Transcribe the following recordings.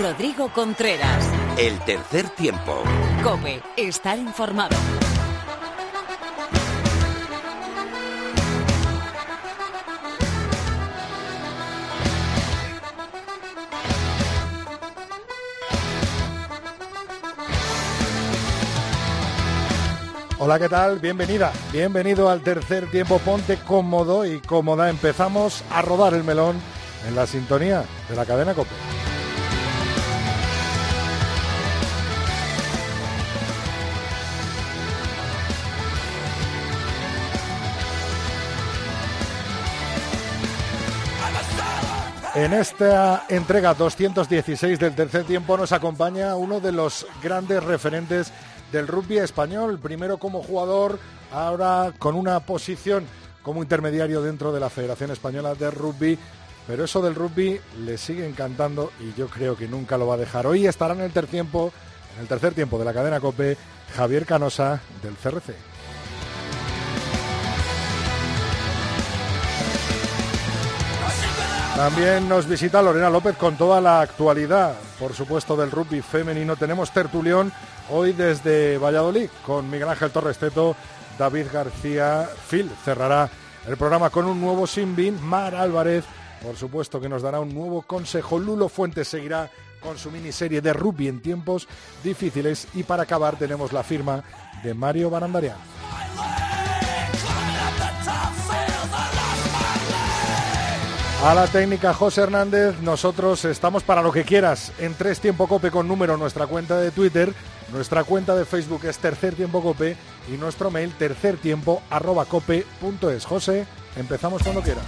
Rodrigo Contreras. El tercer tiempo. Cope, estar informado. Hola, ¿qué tal? Bienvenida, bienvenido al tercer tiempo. Ponte cómodo y cómoda. Empezamos a rodar el melón en la sintonía de la cadena Cope. En esta entrega 216 del tercer tiempo nos acompaña uno de los grandes referentes del rugby español, primero como jugador, ahora con una posición como intermediario dentro de la Federación Española de Rugby, pero eso del rugby le sigue encantando y yo creo que nunca lo va a dejar. Hoy estará en el tercer tiempo, en el tercer tiempo de la cadena Cope, Javier Canosa del CRC. También nos visita Lorena López con toda la actualidad, por supuesto, del rugby femenino. Tenemos tertulión hoy desde Valladolid con Miguel Ángel Torres Teto, David García. Phil cerrará el programa con un nuevo Sinbin. Mar Álvarez, por supuesto, que nos dará un nuevo consejo. Lulo Fuentes seguirá con su miniserie de rugby en tiempos difíciles. Y para acabar, tenemos la firma de Mario Barandarian. A la técnica José Hernández, nosotros estamos para lo que quieras en Tres Tiempo Cope con número nuestra cuenta de Twitter, nuestra cuenta de Facebook es Tercer Tiempo Cope y nuestro mail tercertiempo arroba cope punto es. José, empezamos cuando quieras.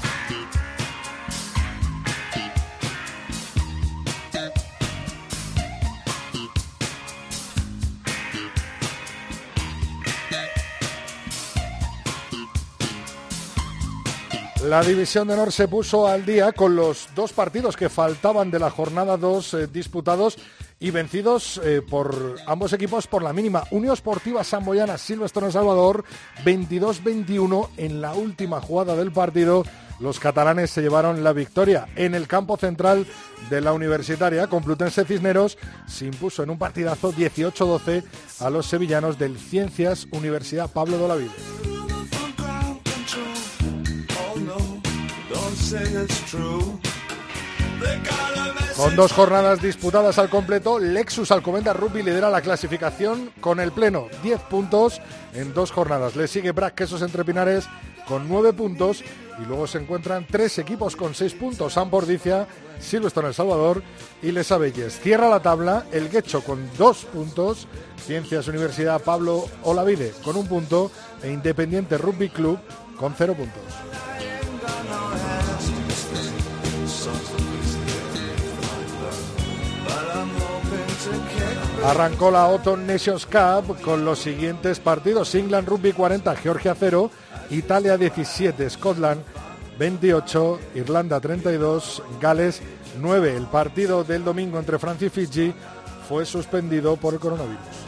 La División de Honor se puso al día con los dos partidos que faltaban de la jornada 2 eh, disputados y vencidos eh, por ambos equipos por la mínima. Unión Esportiva Samboyana Silvestre Salvador 22-21 en la última jugada del partido. Los catalanes se llevaron la victoria en el campo central de la Universitaria. Complutense Cisneros se impuso en un partidazo 18-12 a los sevillanos del Ciencias Universidad Pablo de Con dos jornadas disputadas al completo, Lexus Alcobendas Rugby lidera la clasificación con el pleno 10 puntos en dos jornadas. Le sigue Brac Quesos Entre Pinares con 9 puntos y luego se encuentran tres equipos con 6 puntos. San Bordicia, Silvestre El Salvador y Les Abelles. Cierra la tabla el Guecho con 2 puntos, Ciencias Universidad Pablo Olavide con un punto e Independiente Rugby Club con 0 puntos. Arrancó la Autumn Nations Cup con los siguientes partidos. England Rugby 40, Georgia 0, Italia 17, Scotland 28, Irlanda 32, Gales 9. El partido del domingo entre Francia y Fiji fue suspendido por el coronavirus.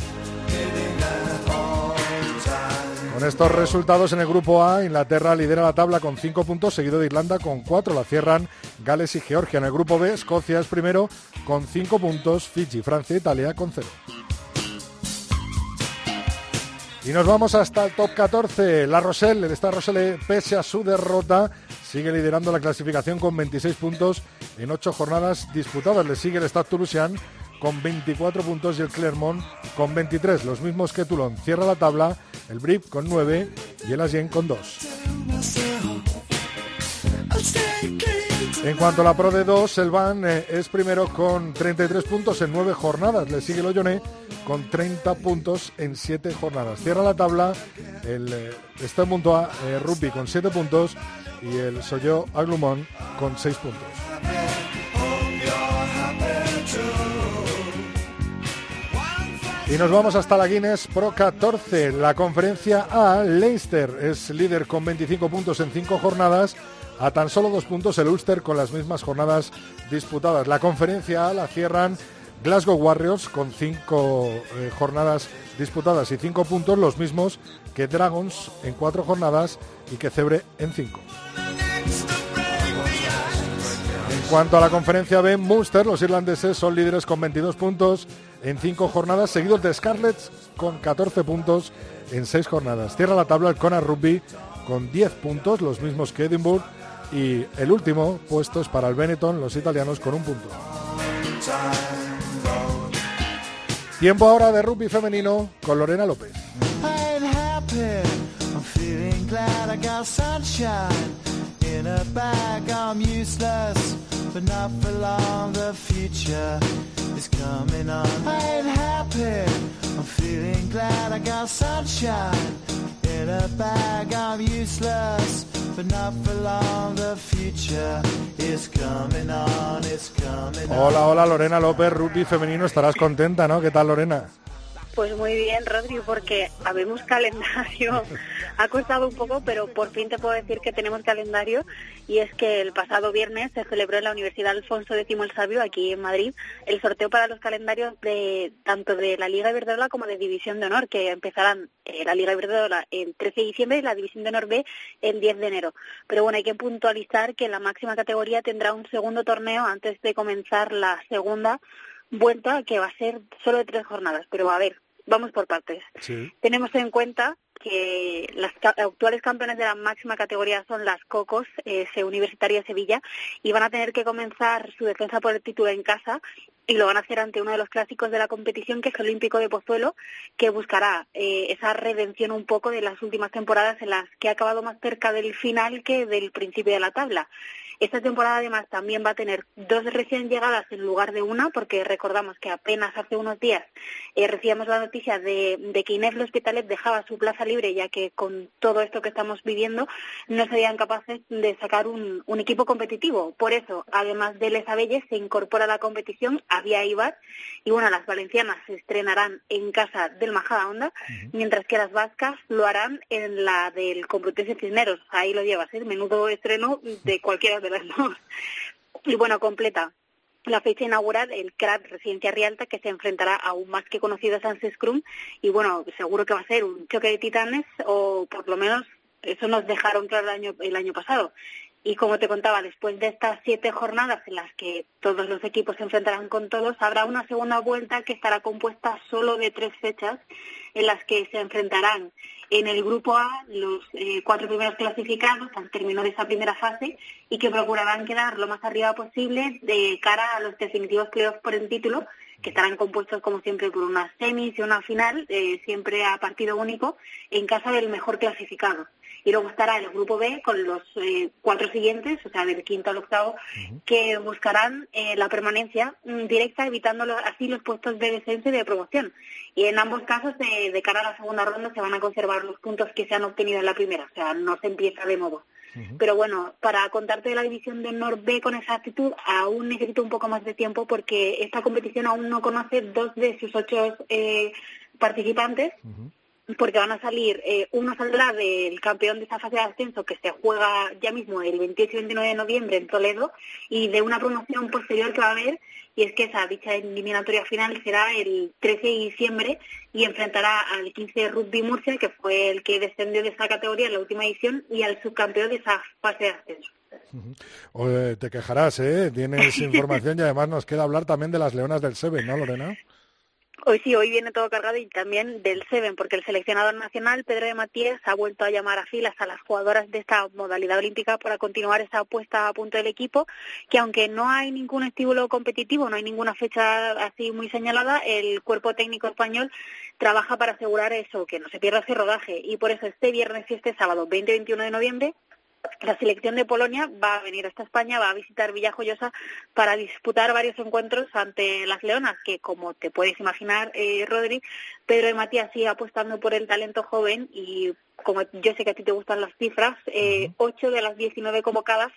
Con estos resultados en el grupo A, Inglaterra lidera la tabla con 5 puntos, seguido de Irlanda con 4. La cierran Gales y Georgia. En el grupo B, Escocia es primero con 5 puntos, Fiji, Francia e Italia con 0. Y nos vamos hasta el top 14. La Rochelle, el Star Rochelle, pese a su derrota, sigue liderando la clasificación con 26 puntos en 8 jornadas disputadas. Le sigue el Stade Toulousain con 24 puntos y el Clermont con 23, los mismos que Toulon. Cierra la tabla el Brip con 9 y el Agen con 2. En cuanto a la Pro de 2, el Van eh, es primero con 33 puntos en 9 jornadas. Le sigue el Olloné con 30 puntos en 7 jornadas. Cierra la tabla el eh, está en punto A, eh, Rugby con 7 puntos y el Soyo Aglumón con 6 puntos. Y nos vamos hasta la Guinness Pro 14, la conferencia A. Leinster es líder con 25 puntos en 5 jornadas. A tan solo dos puntos el Ulster con las mismas jornadas disputadas. La conferencia A la cierran Glasgow Warriors con 5 eh, jornadas disputadas y 5 puntos, los mismos que Dragons en 4 jornadas y que Cebre en 5. cuanto a la conferencia B, Munster, los irlandeses son líderes con 22 puntos en 5 jornadas, seguidos de Scarlets con 14 puntos en 6 jornadas. Cierra la tabla el Kona Rugby con 10 puntos, los mismos que Edinburgh, y el último puesto es para el Benetton, los italianos con un punto. Tiempo ahora de rugby femenino con Lorena López. Hola, hola Lorena López, rugby femenino, estarás contenta, ¿no? ¿Qué tal Lorena? Pues muy bien, Rodri, porque habemos calendario. ha costado un poco, pero por fin te puedo decir que tenemos calendario. Y es que el pasado viernes se celebró en la Universidad Alfonso X el Sabio, aquí en Madrid, el sorteo para los calendarios de tanto de la Liga Iberdrola como de División de Honor, que empezarán eh, la Liga Iberdrola el 13 de diciembre y la División de Honor B el 10 de enero. Pero bueno, hay que puntualizar que la máxima categoría tendrá un segundo torneo antes de comenzar la segunda vuelta, que va a ser solo de tres jornadas. Pero a ver, vamos por partes. Tenemos en cuenta que las actuales campeones de la máxima categoría son las Cocos, ese Universitario de Sevilla, y van a tener que comenzar su defensa por el título en casa y lo van a hacer ante uno de los clásicos de la competición, que es el Olímpico de Pozuelo, que buscará eh, esa redención un poco de las últimas temporadas en las que ha acabado más cerca del final que del principio de la tabla. Esta temporada además también va a tener dos recién llegadas en lugar de una, porque recordamos que apenas hace unos días eh, recibíamos la noticia de, que Inés Hospitalet dejaba su plaza libre, ya que con todo esto que estamos viviendo no serían capaces de sacar un, equipo competitivo. Por eso, además de Les Abelles, se incorpora a la competición Avia Ibar y bueno, las valencianas se estrenarán en casa del Majada Onda, mientras que las vascas lo harán en la del Complutense Cisneros. Ahí lo llevas, ¿eh? menudo estreno de cualquiera de y bueno, completa la fecha inaugural el CRAT Residencia Rialta que se enfrentará aún más que conocido a Sans Scrum y bueno, seguro que va a ser un choque de titanes o por lo menos eso nos dejaron claro el año, el año pasado. Y como te contaba, después de estas siete jornadas en las que todos los equipos se enfrentarán con todos, habrá una segunda vuelta que estará compuesta solo de tres fechas en las que se enfrentarán en el grupo A los eh, cuatro primeros clasificados al término de esa primera fase y que procurarán quedar lo más arriba posible de cara a los definitivos playoffs por el título, que estarán compuestos como siempre por una semis y una final, eh, siempre a partido único, en casa del mejor clasificado y luego estará el grupo B con los eh, cuatro siguientes, o sea, del quinto al octavo, que buscarán eh, la permanencia mm, directa, evitando así los puestos de descenso y de promoción. Y en ambos casos, de, cara a la segunda ronda, se van a conservar los puntos que se han obtenido en la primera, o sea, no se empieza de modo. Pero bueno, para contarte de la división de Nord B con exactitud, aún necesito un poco más de tiempo porque esta competición aún no conoce dos de sus ocho eh, participantes porque van a salir, eh, uno saldrá del campeón de esta fase de ascenso que se juega ya mismo el 28 y 29 de noviembre en Toledo y de una promoción posterior que va a haber y es que esa dicha eliminatoria final será el 13 de diciembre y enfrentará al 15 de Rugby Murcia que fue el que descendió de esa categoría en la última edición y al subcampeón de esa fase de ascenso. te quejarás, ¿eh? Tienes información y además nos queda hablar también de las leonas del Seven, ¿no, Lorena? Hoy sí, hoy viene todo cargado y también del Seven, porque el seleccionador nacional, Pedro de Matías, ha vuelto a llamar a filas a las jugadoras de esta modalidad olímpica para continuar esa apuesta a punto del equipo, que aunque no hay ningún estímulo competitivo, no hay ninguna fecha así muy señalada, el cuerpo técnico español trabaja para asegurar eso, que no se pierda ese rodaje. Y por eso este viernes y este sábado, 20-21 de noviembre, la selección de Polonia va a venir hasta España, va a visitar Villajoyosa para disputar varios encuentros ante las Leonas, que como te puedes imaginar, eh, Rodri, Pedro y Matías sigue apostando por el talento joven y como yo sé que a ti te gustan las cifras, eh, ocho de las 19 convocadas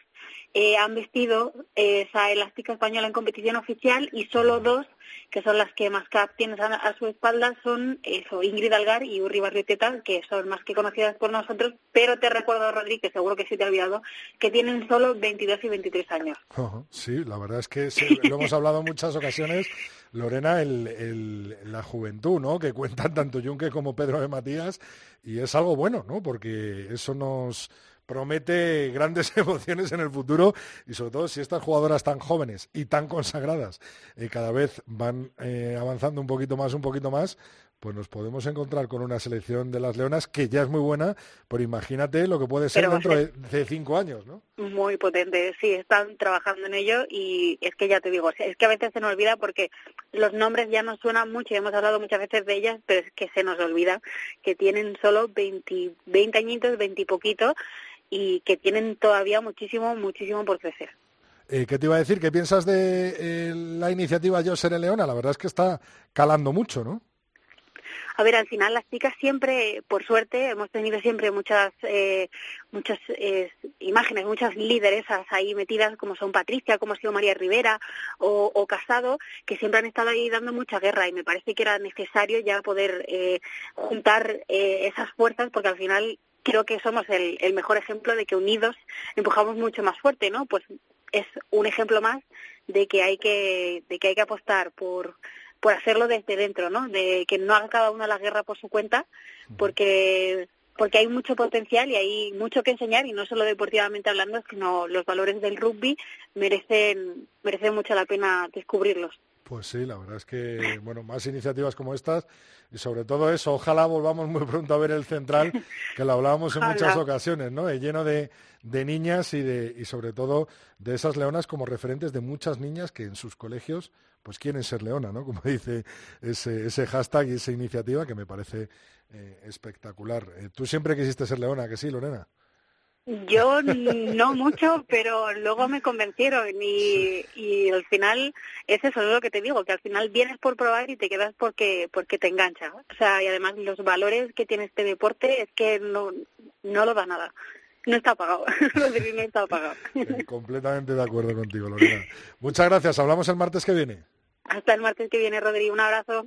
eh, han vestido esa elástica española en competición oficial y solo dos que son las que más cap tienes a, su espalda, son eso, Ingrid Algar y Uri Barrioteta, que son más que conocidas por nosotros, pero te recuerdo, Rodri, que seguro que sí te ha olvidado, que tienen solo 22 y 23 años. sí, la verdad es que lo hemos hablado en muchas ocasiones, Lorena, la juventud, ¿no? Que cuentan tanto Junque como Pedro de Matías, y es algo bueno, ¿no? Porque eso nos promete grandes emociones en el futuro y sobre todo si estas jugadoras tan jóvenes y tan consagradas eh, cada vez van eh, avanzando un poquito más, un poquito más, pues nos podemos encontrar con una selección de las Leonas que ya es muy buena, pero imagínate lo que puede ser dentro de, cinco años, ¿no? Muy potente, sí, están trabajando en ello y es que ya te digo, es que a veces se nos olvida porque los nombres ya nos suenan mucho y hemos hablado muchas veces de ellas, pero es que se nos olvida que tienen solo 20, 20 añitos, 20 y poquito y que tienen todavía muchísimo, muchísimo por crecer. Eh, ¿Qué te iba a decir? ¿Qué piensas de eh, la iniciativa Yo Seré Leona? La verdad es que está calando mucho, ¿no? A ver, al final las chicas siempre, por suerte, hemos tenido siempre muchas eh, muchas eh, imágenes, muchas lideresas ahí metidas, como son Patricia, como ha sido María Rivera o, Casado, que siempre han estado ahí dando mucha guerra y me parece que era necesario ya poder eh, juntar esas fuerzas porque al final creo que somos el, el mejor ejemplo de que unidos empujamos mucho más fuerte, ¿no? Pues es un ejemplo más de que hay que de que hay que apostar por por hacerlo desde dentro, ¿no? De que no haga cada uno la guerra por su cuenta, porque porque hay mucho potencial y hay mucho que enseñar y no solo deportivamente hablando, sino los valores del rugby merecen merecen mucho la pena descubrirlos. Pues sí, la verdad es que, bueno, más iniciativas como estas y sobre todo eso, ojalá volvamos muy pronto a ver el central, que lo hablábamos en muchas ocasiones, ¿no? Eh, lleno de, de niñas y, de, y sobre todo de esas leonas como referentes de muchas niñas que en sus colegios pues quieren ser leona, ¿no? Como dice ese, ese hashtag y esa iniciativa que me parece eh, espectacular. Eh, ¿Tú siempre quisiste ser leona, que sí, Lorena? Yo no mucho, pero luego me convencieron y, y al final es eso, es lo que te digo, que al final vienes por probar y te quedas porque porque te engancha. O sea, y además los valores que tiene este deporte es que no, no lo da nada. No está pagado, no está pagado. completamente de acuerdo contigo, Lorena. Muchas gracias, hablamos el martes que viene. Hasta el martes que viene, Rodrigo. Un abrazo.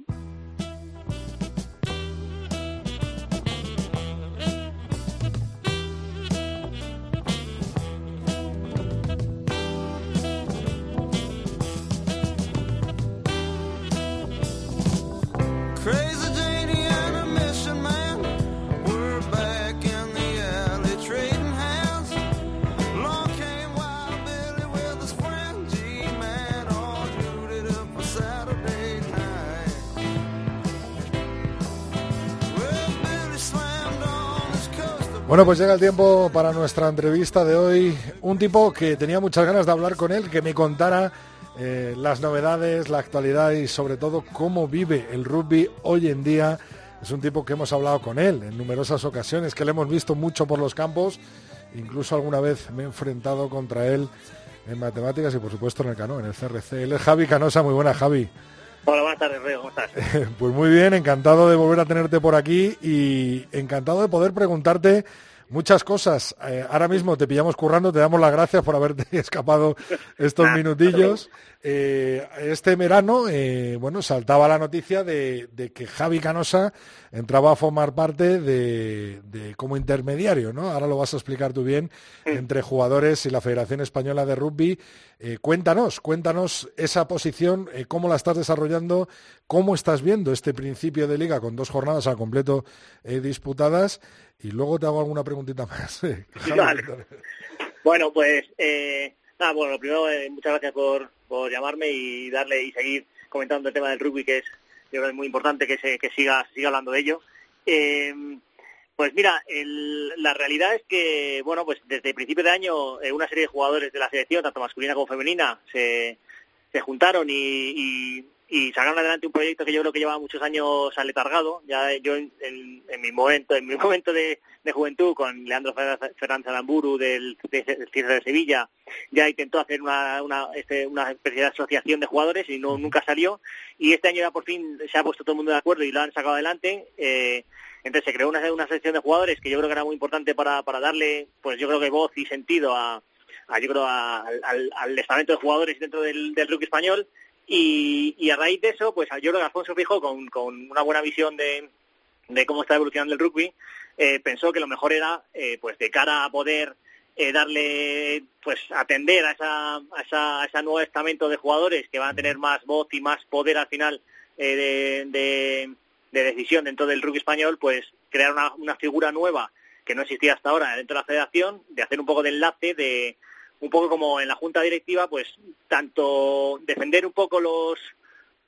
Bueno, pues llega el tiempo para nuestra entrevista de hoy. Un tipo que tenía muchas ganas de hablar con él, que me contara eh, las novedades, la actualidad y sobre todo cómo vive el rugby hoy en día. Es un tipo que hemos hablado con él en numerosas ocasiones, que le hemos visto mucho por los campos. Incluso alguna vez me he enfrentado contra él en matemáticas y por supuesto en el cano, en el CRC. Él es Javi Canosa. Muy buena, Javi. Hola, buenas tardes, Reo, ¿cómo estás? pues muy bien, encantado de volver a tenerte por aquí y encantado de poder preguntarte muchas cosas. Eh, ahora mismo te pillamos currando, te damos las gracias por haberte escapado estos minutillos. Eh, este verano, eh, bueno, saltaba la noticia de, que Javi Canosa entraba a formar parte de, como intermediario, ¿no? Ahora lo vas a explicar tú bien, entre jugadores y la Federación Española de Rugby. Cuéntanos, cuéntanos esa posición, cómo la estás desarrollando, cómo estás viendo este principio de liga con dos jornadas al completo disputadas y luego te hago alguna preguntita más. Bueno, pues eh, nada, bueno, lo primero, eh, muchas gracias por, por llamarme y darle y seguir comentando el tema del rugby, que es, yo creo, es muy importante que se que siga, siga hablando de ello. Pues mira, la realidad es que, bueno, pues desde el principio de año eh, una serie de jugadores de la selección, tanto masculina como femenina, se, se juntaron y, y sacaron adelante un proyecto que yo creo que llevaba muchos años aletargado. Ya yo en, mi momento, en mi momento de, juventud, con Leandro Fernández Alamburu del, Cierre de Sevilla, ya intentó hacer una, una, este, una especie de asociación de jugadores y no nunca salió. Y este año ya por fin se ha puesto todo el mundo de acuerdo y lo han sacado adelante. Eh, entonces se creó una, una sección de jugadores que yo creo que era muy importante para, para darle, pues yo creo que voz y sentido a, yo creo al, al, estamento de jugadores dentro del, del rugby español y, a raíz de eso, pues yo creo que Alfonso Fijo, con, con una buena visión de, de cómo está evolucionando el rugby, eh, pensó que lo mejor era, eh, pues de cara a poder eh, darle, pues atender a, esa, a, esa, a ese nuevo estamento de jugadores que van a tener más voz y más poder al final de, de, decisión dentro del rugby español, pues crear una, una figura nueva que no existía hasta ahora dentro de la federación, de hacer un poco de enlace, de un poco como en la junta directiva, pues tanto defender un poco los,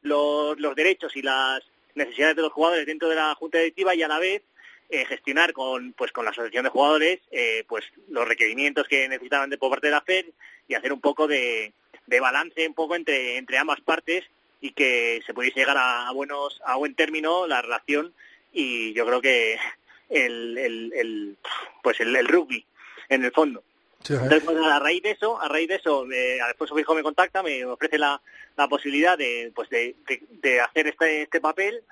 los, los derechos y las necesidades de los jugadores dentro de la junta directiva y a la vez eh, gestionar con pues con la asociación de jugadores eh, pues los requerimientos que necesitaban de por parte de la FED y hacer un poco de, de balance un poco entre entre ambas partes y que se pudiese llegar a, buenos a buen término la relación y yo creo que el, el, pues el, rugby en el fondo entonces pues, a raíz de eso a raíz de eso eh, Alfonso Fijo me contacta me ofrece la, la posibilidad de pues de, de hacer este este papel.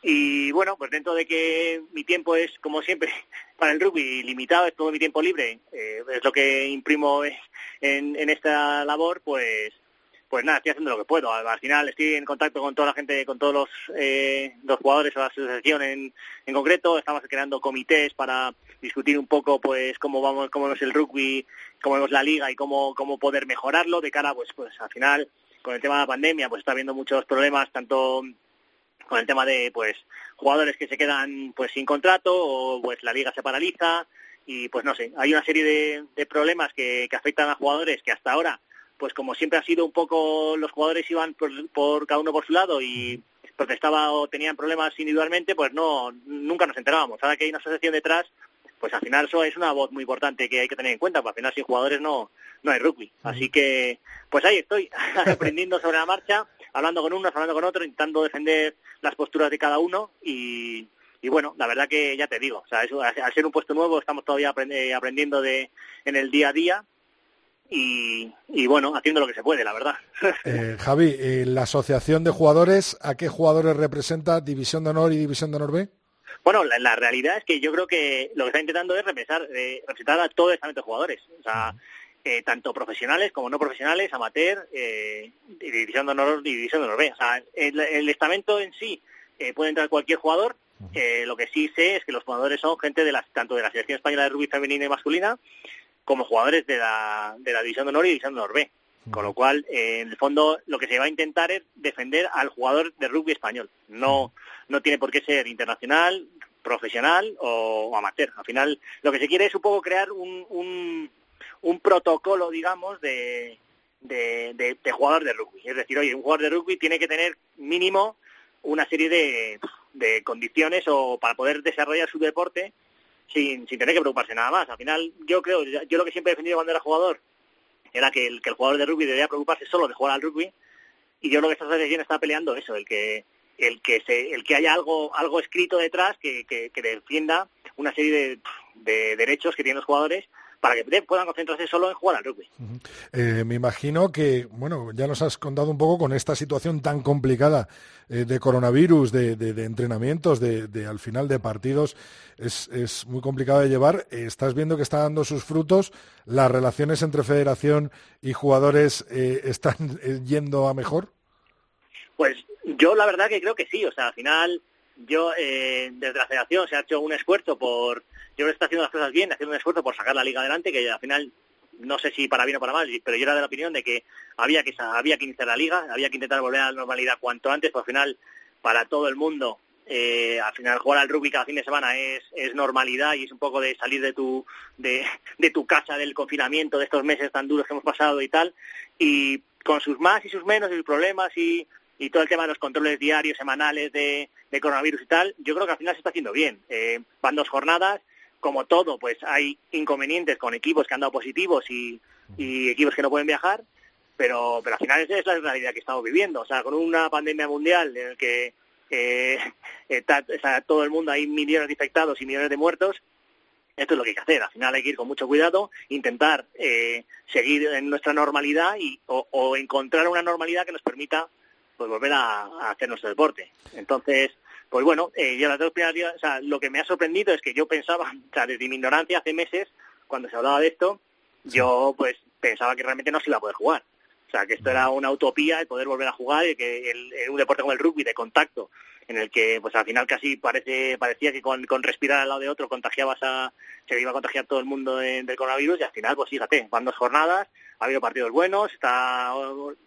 Y bueno, pues dentro de que mi tiempo es, como siempre, para el rugby limitado, es todo mi tiempo libre, eh, es lo que imprimo en, en esta labor, pues pues nada, estoy haciendo lo que puedo. Al, final estoy en contacto con toda la gente, con todos los, eh, los jugadores o la asociación en, en concreto. Estamos creando comités para discutir un poco pues cómo vamos, cómo es el rugby, cómo vemos la liga y cómo, cómo poder mejorarlo de cara pues, pues al final con el tema de la pandemia pues está habiendo muchos problemas tanto con el tema de pues jugadores que se quedan pues sin contrato o pues la liga se paraliza y pues no sé, hay una serie de, de problemas que, que, afectan a jugadores que hasta ahora pues como siempre ha sido un poco los jugadores iban por, por cada uno por su lado y protestaba o tenían problemas individualmente, pues no nunca nos enterábamos. Ahora que hay una asociación detrás, pues al final eso es una voz muy importante que hay que tener en cuenta, porque al final sin jugadores no no hay rugby. Así que pues ahí estoy aprendiendo sobre la marcha hablando con unos, hablando con otros, intentando defender las posturas de cada uno y, y bueno, la verdad que ya te digo, o sea, eso, al ser un puesto nuevo estamos todavía aprendiendo de, en el día a día y, y bueno, haciendo lo que se puede, la verdad. Eh, Javi, eh, la asociación de jugadores, ¿a qué jugadores representa División de Honor y División de Honor B? Bueno, la, la, realidad es que yo creo que lo que está intentando es representar, eh, representar a todo el estamento de jugadores. O sea, eh, tanto profesionales como no profesionales, amateur, eh, división de honor y división de honor B. O sea, el, estamento en sí eh, puede entrar cualquier jugador. Eh, lo que sí sé es que los jugadores son gente de las, tanto de la selección española de rugby femenina y masculina como jugadores de la, de la división de honor y división de honor B. Con lo cual, eh, en el fondo, lo que se va a intentar es defender al jugador de rugby español. No, no tiene por qué ser internacional, profesional o, amateur. Al final, lo que se quiere es un poco crear un, un, un protocolo, digamos, de, de, de, jugador de rugby. Es decir, oye, un jugador de rugby tiene que tener mínimo una serie de, de condiciones o para poder desarrollar su deporte sin, sin tener que preocuparse nada más. Al final, yo creo, yo lo que siempre he defendido cuando era jugador era que el, jugador de rugby debía preocuparse solo de jugar al rugby y yo lo que esta asociación está peleando eso, el que el que se, el que haya algo algo escrito detrás que, que, que defienda una serie de derechos que tienen los jugadores para que puedan concentrarse solo en jugar al rugby. Eh, me imagino que, bueno, ya nos has contado un poco con esta situación tan complicada eh, de coronavirus, de, de, de entrenamientos, de, de, al final de partidos, es, es muy complicado de llevar. Eh, estás viendo que está dando sus frutos, las relaciones entre federación y jugadores eh, están yendo a mejor. Pues yo la verdad que creo que sí, o sea, al final yo eh, desde la federación se ha hecho un esfuerzo por que está haciendo las cosas bien, haciendo un esfuerzo por sacar la liga adelante, que al final no sé si para bien o para mal, pero yo era de la opinión de que había que había que iniciar la liga, había que intentar volver a la normalidad cuanto antes, porque al final para todo el mundo eh, al final jugar al rugby cada fin de semana es, es normalidad y es un poco de salir de tu de, tu casa del confinamiento de estos meses tan duros que hemos pasado y tal y con sus más y sus menos y sus problemas y, y todo el tema de los controles diarios, semanales de, de coronavirus y tal, yo creo que al final se está haciendo bien. Eh, van dos jornadas, como todo, pues hay inconvenientes con equipos que han dado positivos y, equipos que no pueden viajar, pero, pero al final esa es la realidad que estamos viviendo. O sea, con una pandemia mundial en la que eh, está, todo el mundo, hay millones de infectados y millones de muertos, esto es lo que hay que hacer. Al final hay que ir con mucho cuidado, intentar eh, seguir en nuestra normalidad y, o, o, encontrar una normalidad que nos permita pues volver a hacer nuestro deporte. Entonces, pues bueno, eh, yo las dos primeras o sea, lo que me ha sorprendido es que yo pensaba, o sea, desde mi ignorancia hace meses, cuando se hablaba de esto, yo pues pensaba que realmente no se iba a poder jugar. O sea, que esto era una utopía el poder volver a jugar y que el, el, un deporte como el rugby de contacto, en el que pues al final casi parece parecía que con, con respirar al lado de otro contagiabas a se iba a contagiar todo el mundo de, del coronavirus y al final pues fíjate, van dos jornadas, ha habido partidos buenos, está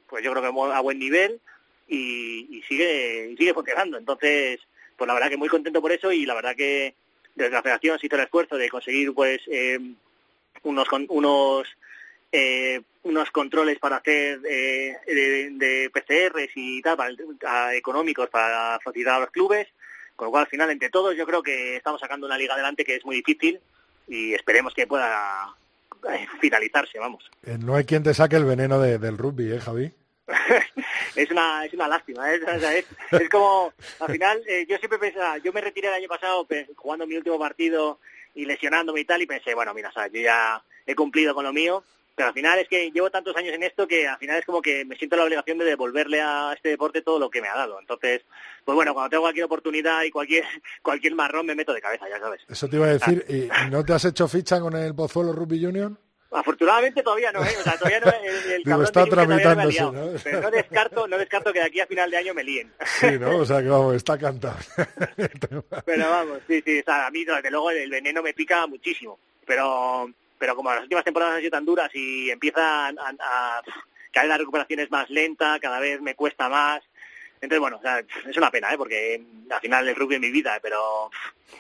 pues yo creo que a buen nivel y, y sigue y sigue funcionando. Entonces, pues la verdad que muy contento por eso y la verdad que desde la federación se hizo el esfuerzo de conseguir pues eh, unos unos eh, unos controles para hacer eh, de, PCRs y tal, para, económicos para facilitar a los clubes, con lo cual al final entre todos yo creo que estamos sacando una liga adelante que es muy difícil y esperemos que pueda eh, finalizarse, vamos. no hay quien te saque el veneno del rugby, ¿eh, Javi? Es una es una lástima es, es, como al final yo siempre pensaba yo me retiré el año pasado jugando mi último partido y lesionándome y tal y pensé bueno mira yo ya he cumplido con lo mío pero al final es que llevo tantos años en esto que al final es como que me siento la obligación de devolverle a este deporte todo lo que me ha dado. Entonces, pues bueno, cuando tengo cualquier oportunidad y cualquier cualquier marrón me meto de cabeza, ya sabes. Eso te iba a decir, ¿y no te has hecho ficha con el Pozuelo Rugby Union? Afortunadamente todavía no, ¿eh? O sea, todavía no, el, el Digo, está tramitándose, ¿no? Pero no descarto, no descarto que de aquí a final de año me líen. Sí, ¿no? O sea, que vamos, está cantado. Pero vamos, sí, sí, o sea, a mí desde luego el veneno me pica muchísimo. Pero pero como las últimas temporadas han sido tan duras y empiezan a, a, cada vez la recuperación es más lenta, cada vez me cuesta más. Entonces, bueno, es una pena, ¿eh? porque al final el rugby es mi vida, pero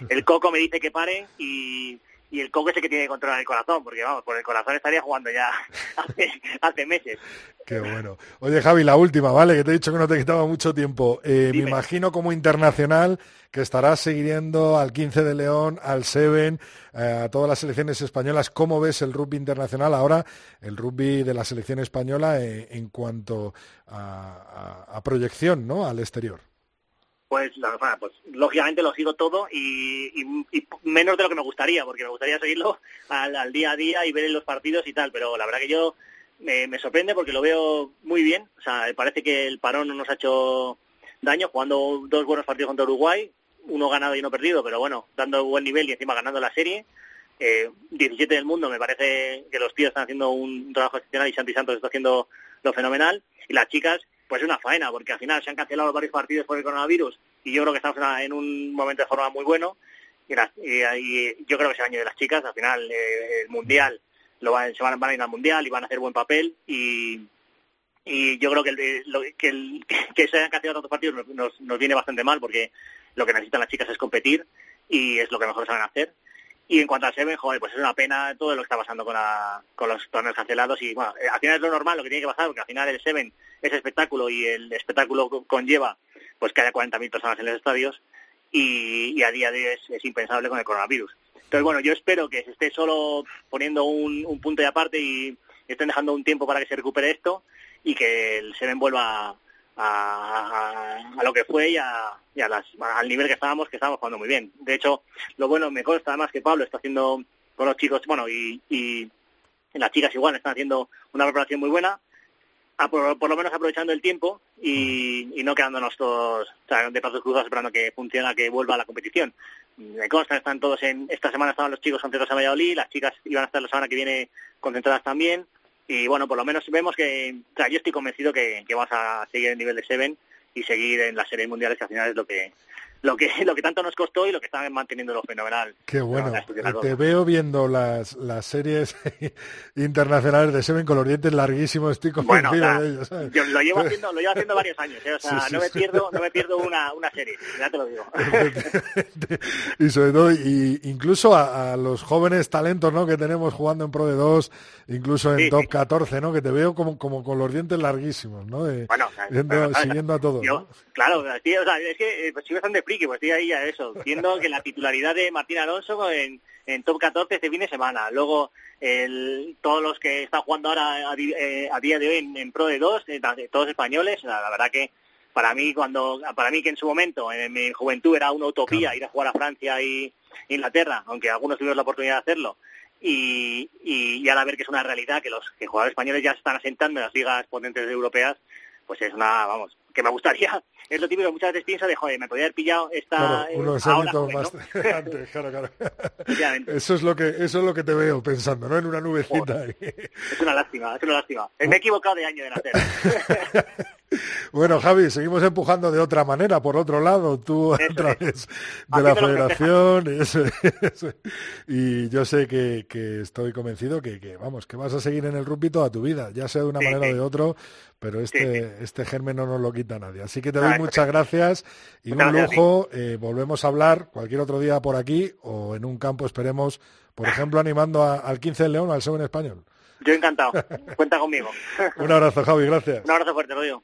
el coco me dice que pare y, y el coco es el que tiene que controlar el corazón, porque vamos, por el corazón estaría jugando ya hace, meses. Qué bueno. Oye, Javi, la última, ¿vale? Que te he dicho que no te quitaba mucho tiempo. Eh, me imagino como internacional que estarás siguiendo al 15 de León, al Seven, eh, a todas las selecciones españolas. ¿Cómo ves el rugby internacional ahora, el rugby de la selección española eh, en cuanto a, proyección, ¿no? Al exterior pues, pues lógicamente lo sigo todo y, menos de lo que me gustaría, porque me gustaría seguirlo al, día a día y ver los partidos y tal, pero la verdad que yo me, sorprende porque lo veo muy bien, o sea, parece que el parón no nos ha hecho daño, jugando dos buenos partidos contra Uruguay, uno ganado y uno perdido, pero bueno, dando buen nivel y encima ganando la serie. Eh, 17 del mundo, me parece que los tíos están haciendo un trabajo excepcional y Santi Santos está haciendo lo fenomenal. Y las chicas, pues es una faena, porque al final se han cancelado varios partidos por el coronavirus y yo creo que estamos en un momento de forma muy bueno. Y, yo creo que es el año de las chicas, al final eh, el Mundial, lo van, se van, a ir al Mundial y van a hacer buen papel y, y yo creo que, el, que, el, que se hayan cancelado tantos partidos nos, nos, viene bastante mal porque lo que necesitan las chicas es competir y es lo que mejor saben hacer. Y en cuanto al Seven, joder, pues es una pena todo lo que está pasando con, la, con los torneos cancelados. Y bueno, al final es lo normal, lo que tiene que pasar, porque al final el Seven es espectáculo y el espectáculo conlleva pues que haya 40.000 personas en los estadios y, a día de hoy es, impensable con el coronavirus. Entonces, bueno, yo espero que se esté solo poniendo un, punto de aparte y estén dejando un tiempo para que se recupere esto y que el Seven vuelva a, lo que fue y, a, al nivel que estábamos, que estábamos jugando muy bien. De hecho, lo bueno me consta además que Pablo está haciendo con los chicos, bueno, y, y las chicas igual están haciendo una preparación muy buena, por, lo menos aprovechando el tiempo y, no quedándonos todos de pasos cruzados esperando que funcione, que vuelva a la competición. Me consta, están todos en, esta semana estaban los chicos concentrados en Valladolid, las chicas iban a estar la semana que viene concentradas también, y bueno, por lo menos vemos que, yo estoy convencido que, que vas a seguir el nivel de Seven y seguir en las series mundiales, que al final es lo que lo que lo que tanto nos costó y lo que están manteniendo lo fenomenal. Qué bueno. Te veo viendo las, las series internacionales de Seven con los dientes larguísimos, estoy convencido de ellos. Yo lo llevo haciendo, lo llevo haciendo varios años, ¿eh? o sea, no me pierdo, no me pierdo una, una serie, ya te lo digo. y sobre todo, y incluso a, los jóvenes talentos ¿no? que tenemos jugando en Pro de 2, incluso en Top 14, ¿no? que te veo como, como con los dientes larguísimos, ¿no? bueno, siguiendo a todos. Claro, o sea, es que eh, pues, soy bastante friki, pues estoy ahí a eso, viendo que la titularidad de Martín Alonso en, en Top 14 este fin de semana. Luego, el, todos los que están jugando ahora a, eh, día de hoy en, Pro de 2, eh, todos españoles, la, verdad que para mí cuando para mí que en su momento en mi juventud era una utopía ir a jugar a Francia y Inglaterra aunque algunos tuvimos la oportunidad de hacerlo y, y, ahora ver que es una realidad que los que jugadores españoles ya se están asentando en las ligas potentes europeas pues es una vamos que me gustaría, es lo típico que muchas veces pienso de, joder, me podría haber pillado esta... Claro, ahora, más antes, claro, claro. Eso es, lo que, eso es lo que te veo pensando, ¿no? En una nubecita. Es una lástima, es una lástima. Me he equivocado de año de nacer. Bueno, Javi, seguimos empujando de otra manera, por otro lado, tú a través de la federación. y yo sé que, estoy convencido que, vamos, que vas a seguir en el rugby toda tu vida, ya sea de una manera o de otro, pero este, este germen no nos lo quita nadie. Así que te doy muchas gracias y un lujo. Eh, volvemos a hablar cualquier otro día por aquí o en un campo, esperemos, por ejemplo, animando al 15 de León al 7 en español. Yo encantado. Cuenta conmigo. Un abrazo, Javi, gracias. Un abrazo fuerte, lo digo.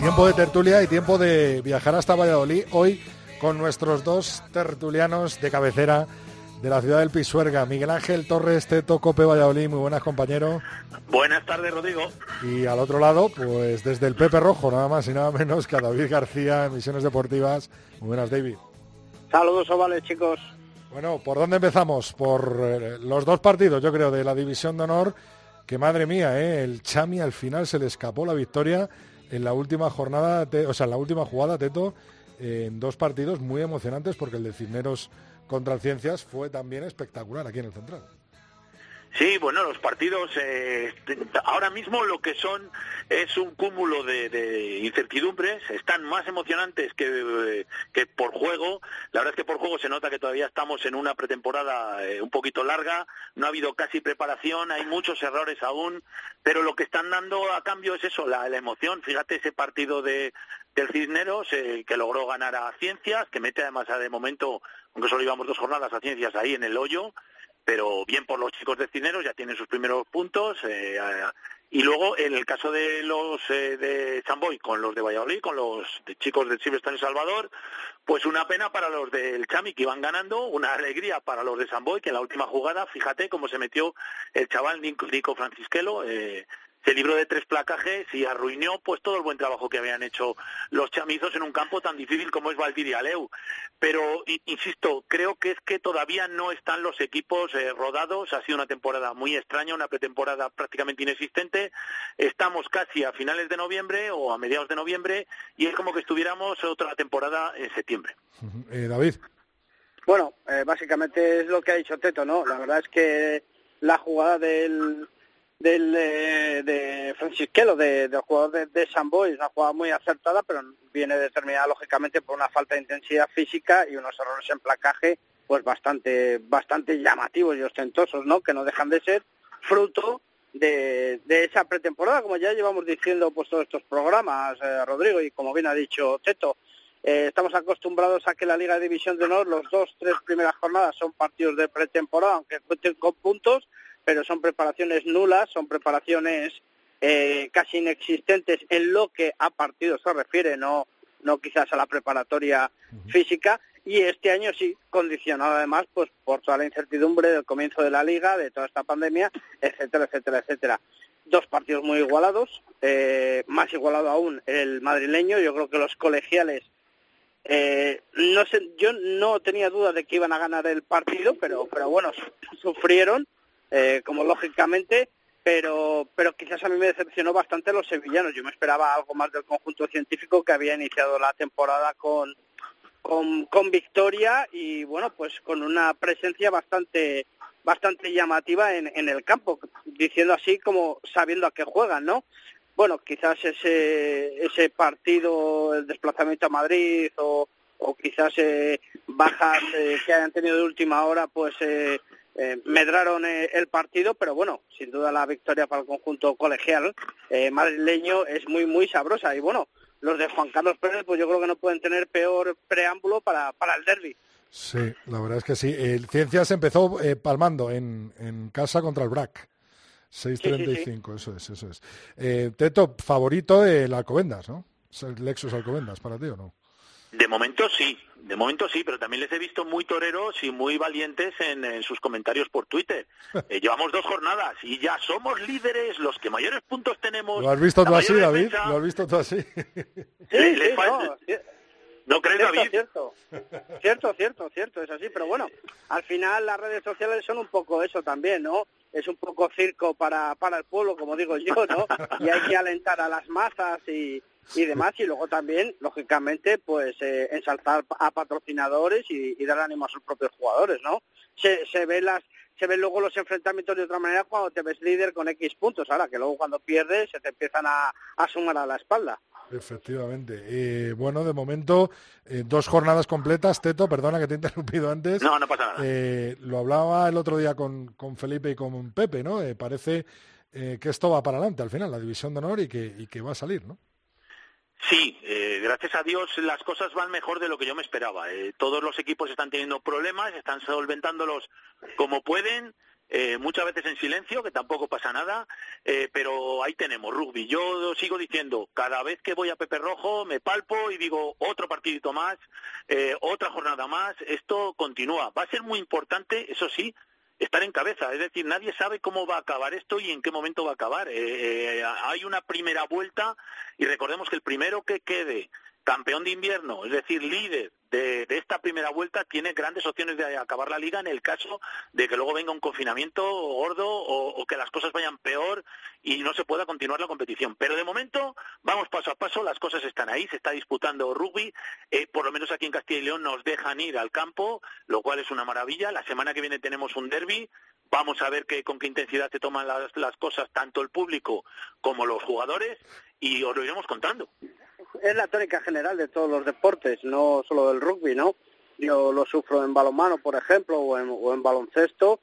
Tiempo de tertulia y tiempo de viajar hasta Valladolid hoy con nuestros dos tertulianos de cabecera de la ciudad del Pisuerga, Miguel Ángel Torres, Teto Cope Valladolid, muy buenas compañeros. Buenas tardes, Rodrigo. Y al otro lado, pues desde el Pepe Rojo, nada más y nada menos que a David García, Misiones Deportivas. Muy buenas, David. Saludos, ovales, chicos. Bueno, ¿por dónde empezamos? Por eh, los dos partidos, yo creo, de la División de Honor, que madre mía, ¿eh? el Chami al final se le escapó la victoria en la última jornada, o sea, en la última jugada, Teto, en dos partidos muy emocionantes porque el de Cisneros contra el Ciencias fue también espectacular aquí en el Central. Sí, bueno, los partidos eh, ahora mismo lo que son es un cúmulo de, incertidumbres, están más emocionantes que, que, por juego. La verdad es que por juego se nota que todavía estamos en una pretemporada eh, un poquito larga, no ha habido casi preparación, hay muchos errores aún, pero lo que están dando a cambio es eso, la, emoción. Fíjate ese partido de, del Cisneros eh, que logró ganar a Ciencias, que mete además de momento, aunque solo íbamos dos jornadas a Ciencias ahí en el hoyo pero bien por los chicos de Cineros, ya tienen sus primeros puntos. Eh, y luego, en el caso de los eh, de Samboy, con los de Valladolid, con los chicos del Silvestre en Salvador, pues una pena para los del Chami que iban ganando, una alegría para los de Samboy, que en la última jugada, fíjate cómo se metió el chaval Nico Francisquelo, eh, se libró de tres placajes y arruinó pues todo el buen trabajo que habían hecho los chamizos en un campo tan difícil como es Valdivialeu. Pero, insisto, creo que es que todavía no están los equipos eh, rodados. Ha sido una temporada muy extraña, una pretemporada prácticamente inexistente. Estamos casi a finales de noviembre o a mediados de noviembre y es como que estuviéramos otra temporada en septiembre. Eh, David. Bueno, eh, básicamente es lo que ha dicho Teto, ¿no? La verdad es que la jugada del del, eh, de Francisquelo, de, del jugador de, de San Boy, es una jugada muy acertada, pero viene determinada lógicamente por una falta de intensidad física y unos errores en placaje pues bastante, bastante llamativos y ostentosos, ¿no? Que no dejan de ser fruto de, de esa pretemporada, como ya llevamos diciendo pues todos estos programas, eh, Rodrigo, y como bien ha dicho Teto, eh, estamos acostumbrados a que la Liga de División de Honor, los dos, tres primeras jornadas son partidos de pretemporada, aunque cuenten con puntos, pero son preparaciones nulas, son preparaciones eh, casi inexistentes en lo que a partidos se refiere, no, no quizás a la preparatoria física, y este año sí, condicionado además pues por toda la incertidumbre del comienzo de la liga, de toda esta pandemia, etcétera, etcétera, etcétera. Dos partidos muy igualados, eh, más igualado aún el madrileño, yo creo que los colegiales eh, no sé, yo no tenía duda de que iban a ganar el partido, pero, pero bueno, sufrieron eh, como lógicamente, pero, pero quizás a mí me decepcionó bastante los sevillanos. Yo me esperaba algo más del conjunto científico que había iniciado la temporada con, con, con victoria y bueno, pues con una presencia bastante bastante llamativa en, en el campo, diciendo así como sabiendo a qué juegan, ¿no? Bueno, quizás ese, ese partido, el desplazamiento a Madrid o, o quizás eh, bajas eh, que hayan tenido de última hora, pues eh, eh, medraron eh, el partido, pero bueno, sin duda la victoria para el conjunto colegial eh, madrileño es muy, muy sabrosa. Y bueno, los de Juan Carlos Pérez, pues yo creo que no pueden tener peor preámbulo para, para el derby. Sí, la verdad es que sí. El Ciencias empezó palmando en, en casa contra el BRAC. 6.35, eso es, eso es. Teto, favorito el Alcobendas, ¿no? el Lexus Alcobendas para ti o no? De momento sí, de momento sí, pero también les he visto muy toreros y muy valientes en, sus comentarios por Twitter. Eh, llevamos dos jornadas y ya somos líderes, los que mayores puntos tenemos. ¿Lo has visto tú así, David? ¿Lo has visto tú así? Sí, sí, no, crees, David? Cierto, cierto, cierto, cierto, es así. Pero bueno, al final las redes sociales son un poco eso también, ¿no? Es un poco circo para, para el pueblo, como digo yo, ¿no? Y hay que alentar a las masas y, y demás y luego también lógicamente pues eh, ensalzar a patrocinadores y, dar ánimo a sus propios jugadores no se, se ve las se ven luego los enfrentamientos de otra manera cuando te ves líder con X puntos, ahora que luego cuando pierdes se te empiezan a, a sumar a la espalda. Efectivamente. Eh, bueno, de momento, eh, dos jornadas completas. Teto, perdona que te he interrumpido antes. No, no pasa nada. lo hablaba el otro día con, con Felipe y con Pepe, ¿no? parece que esto va para adelante al final, la división de honor y que, y que va a salir, ¿no? Sí, eh, gracias a Dios las cosas van mejor de lo que yo me esperaba. Eh, todos los equipos están teniendo problemas, están solventándolos como pueden, eh, muchas veces en silencio, que tampoco pasa nada, pero ahí tenemos rugby. Yo sigo diciendo, cada vez que voy a Pepe Rojo me palpo y digo otro partidito más, otra jornada más, esto continúa. Va a ser muy importante, eso sí, estar en cabeza. Es decir, nadie sabe cómo va a acabar esto y en qué momento va a acabar. Eh, eh, hay una primera vuelta y recordemos que el primero que quede campeón de invierno, es decir, líder de, esta primera vuelta, tiene grandes opciones de acabar la liga en el caso de que luego venga un confinamiento gordo o, que las cosas vayan peor y no se pueda continuar la competición. Pero de momento vamos paso a paso, las cosas están ahí, se está disputando rugby, eh, por lo menos aquí en Castilla y León nos dejan ir al campo, lo cual es una maravilla. La semana que viene tenemos un derby, Vamos a ver que, con qué intensidad se toman las, las, cosas tanto el público como los jugadores y os lo iremos contando es la tónica general de todos los deportes, no solo del rugby, ¿no? Yo lo sufro en balonmano, por ejemplo, o en, o en baloncesto,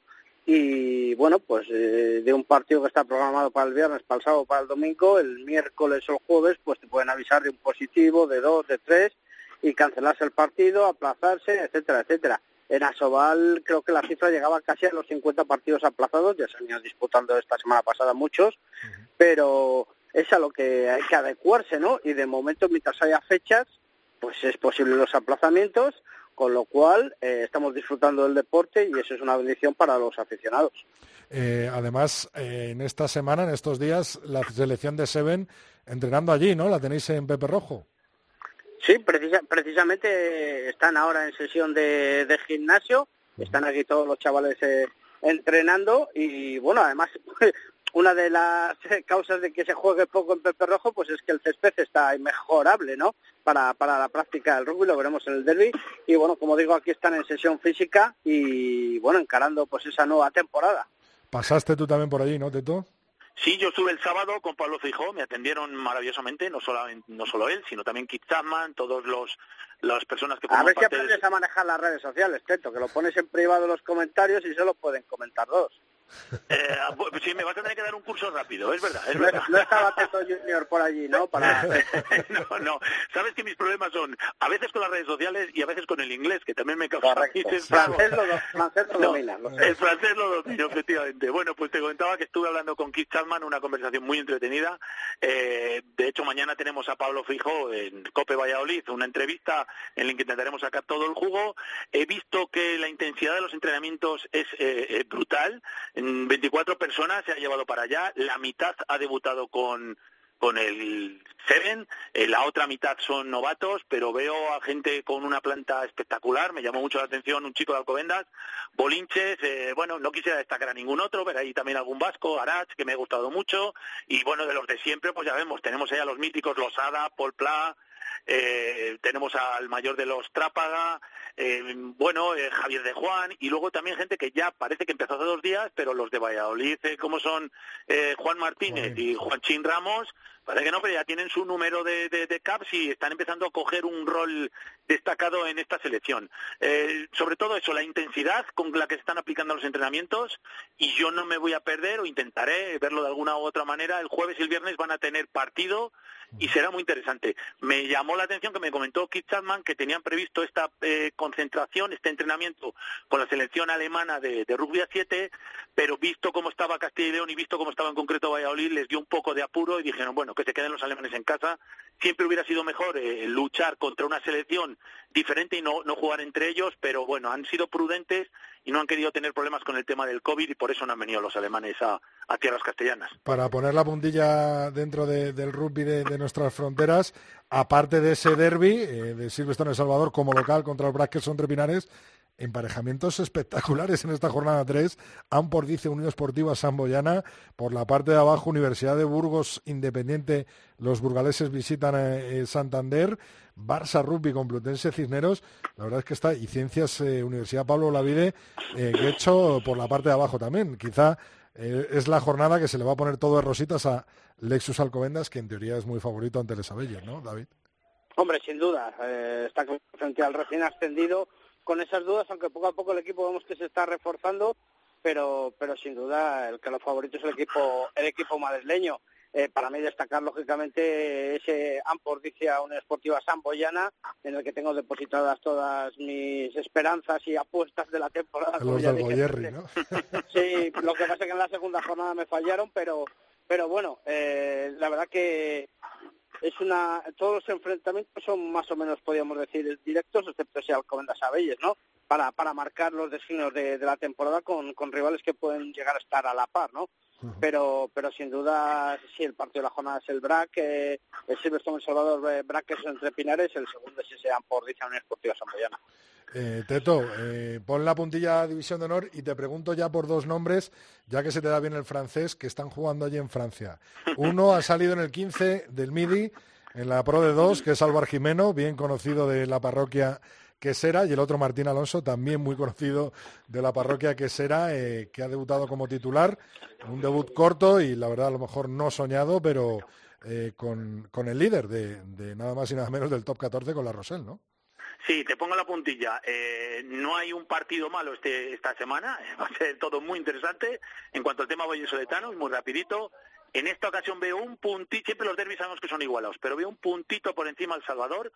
y bueno, pues eh, de un partido que está programado para el viernes, para el sábado, para el domingo, el miércoles o el jueves, pues te pueden avisar de un positivo, de dos, de tres, y cancelarse el partido, aplazarse, etcétera, etcétera. En Asobal creo que la cifra llegaba casi a los 50 partidos aplazados, ya se han ido disputando esta semana pasada muchos, pero es a lo que hay que adecuarse, ¿no? Y de momento, mientras haya fechas, pues es posible los aplazamientos, con lo cual eh, estamos disfrutando del deporte y eso es una bendición para los aficionados. Eh, además, eh, en esta semana, en estos días, la selección de Seven entrenando allí, ¿no? La tenéis en Pepe Rojo. Sí, precisamente están ahora en sesión de, de gimnasio, están aquí todos los chavales entrenando y bueno, además una de las causas de que se juegue poco en Pepe Rojo pues es que el césped está inmejorable, ¿no? Para, para la práctica del rugby, lo veremos en el derby. Y bueno, como digo, aquí están en sesión física y bueno, encarando pues esa nueva temporada. Pasaste tú también por allí, ¿no, Teto? Sí, yo estuve el sábado con Pablo Fijó, me atendieron maravillosamente, no solo, no solo él, sino también Kit Chapman, todos los las personas que A ver si aprendes a manejar las redes sociales, Teto, que lo pones en privado los comentarios y solo pueden comentar dos. Eh, sí, me vas a tener que dar un curso rápido, es verdad. Es verdad. No, estaba Teto Junior por allí, ¿no? Para... no, no. Sabes que mis problemas son a veces con las redes sociales y a veces con el inglés, que también me causa... El francés lo, francés lo domina. el francés lo domina, efectivamente. Bueno, pues te comentaba que estuve hablando con Keith Chapman, una conversación muy entretenida. Eh, de hecho, mañana tenemos a Pablo Fijo en Cope Valladolid, una entrevista en la que intentaremos sacar todo el jugo. He visto que la intensidad de los entrenamientos es eh, brutal 24 personas se ha llevado para allá, la mitad ha debutado con, con el Seven, eh, la otra mitad son novatos, pero veo a gente con una planta espectacular, me llamó mucho la atención un chico de Alcobendas, Bolinches, eh, bueno, no quisiera destacar a ningún otro, pero ahí también algún vasco, Arach, que me ha gustado mucho, y bueno, de los de siempre, pues ya vemos, tenemos ahí a los míticos Losada, Paul eh, tenemos al mayor de los Trápaga, eh, bueno, eh, Javier de Juan, y luego también gente que ya parece que empezó hace dos días, pero los de Valladolid, eh, como son Juan Martínez y Juan Chin Ramos, parece que no, pero ya tienen su número de, de, caps y están empezando a coger un rol destacado en esta selección. sobre todo eso, la intensidad con la que se están aplicando los entrenamientos, y yo no me voy a perder, o intentaré verlo de alguna u otra manera, el jueves y el viernes van a tener partido y será muy interesante. Me llamó la atención que me comentó Keith Chapman que tenían previsto esta eh, concentración, este entrenamiento con la selección alemana de, rugby a 7, pero visto cómo estaba Castilla y León y visto cómo estaba en concreto Valladolid, les dio un poco de apuro y dijeron, bueno, que se queden los alemanes en casa. Siempre hubiera sido mejor eh, luchar contra una selección diferente y no, no jugar entre ellos, pero bueno, han sido prudentes y no han querido tener problemas con el tema del COVID y por eso no han venido los alemanes a, tierras castellanas. Para poner la puntilla dentro del rugby de, nuestras fronteras, aparte de ese derby eh, de Silvestre en El Salvador como local contra el son Trepinares, emparejamientos espectaculares en esta jornada 3. por dice Unión Esportiva Samboyana. Por la parte de abajo, Universidad de Burgos Independiente. Los burgaleses visitan eh, Santander. Barça Rugby Complutense Cisneros. La verdad es que está. Y Ciencias eh, Universidad Pablo Lavide, eh, hecho por la parte de abajo también. Quizá es la jornada que se le va a poner todo de rositas a Lexus Alcobendas, que en teoría es muy favorito ante Les Abellos, ¿no, David? Hombre, sin duda. está frente al recién ascendido con esas dudas, aunque poco a poco el equipo vemos que se está reforzando, pero, pero sin duda el que los favoritos es el equipo, el equipo madrileño. Eh, para mí destacar lógicamente ese Ampordicia una esportiva samboyana en el que tengo depositadas todas mis esperanzas y apuestas de la temporada. Los del ¿no? sí, lo que pasa es que en la segunda jornada me fallaron, pero pero bueno, eh, la verdad que es una todos los enfrentamientos son más o menos podríamos decir directos excepto si Alcobendas Abelles no para para marcar los destinos de, la temporada con, con, rivales que pueden llegar a estar a la par no pero pero sin duda si el partido de la jornada es el BRAC eh, el Silverstone El Salvador eh, BRAC es entre Pinares el segundo es ese por dicha Unión Esportiva Samboyana eh, Teto, eh, pon la puntilla División de Honor y te pregunto ya por dos nombres, ya que se te da bien el francés, que están jugando allí en Francia. Uno ha salido en el 15 del MIDI, en la Pro de dos, que es Álvaro Jimeno, bien conocido de la parroquia Quesera, y el otro Martín Alonso, también muy conocido de la parroquia Quesera, eh, que ha debutado como titular. Un debut corto y la verdad a lo mejor no soñado, pero eh, con, el líder de, de, nada más y nada menos del top 14 con la Rosel, ¿no? Sí, te pongo la puntilla. Eh, no hay un partido malo este, esta semana. Va a ser todo muy interesante. En cuanto al tema vallesoletanos, muy rapidito. En esta ocasión veo un puntito, siempre los derbis sabemos que son igualados, pero veo un puntito por encima al Salvador.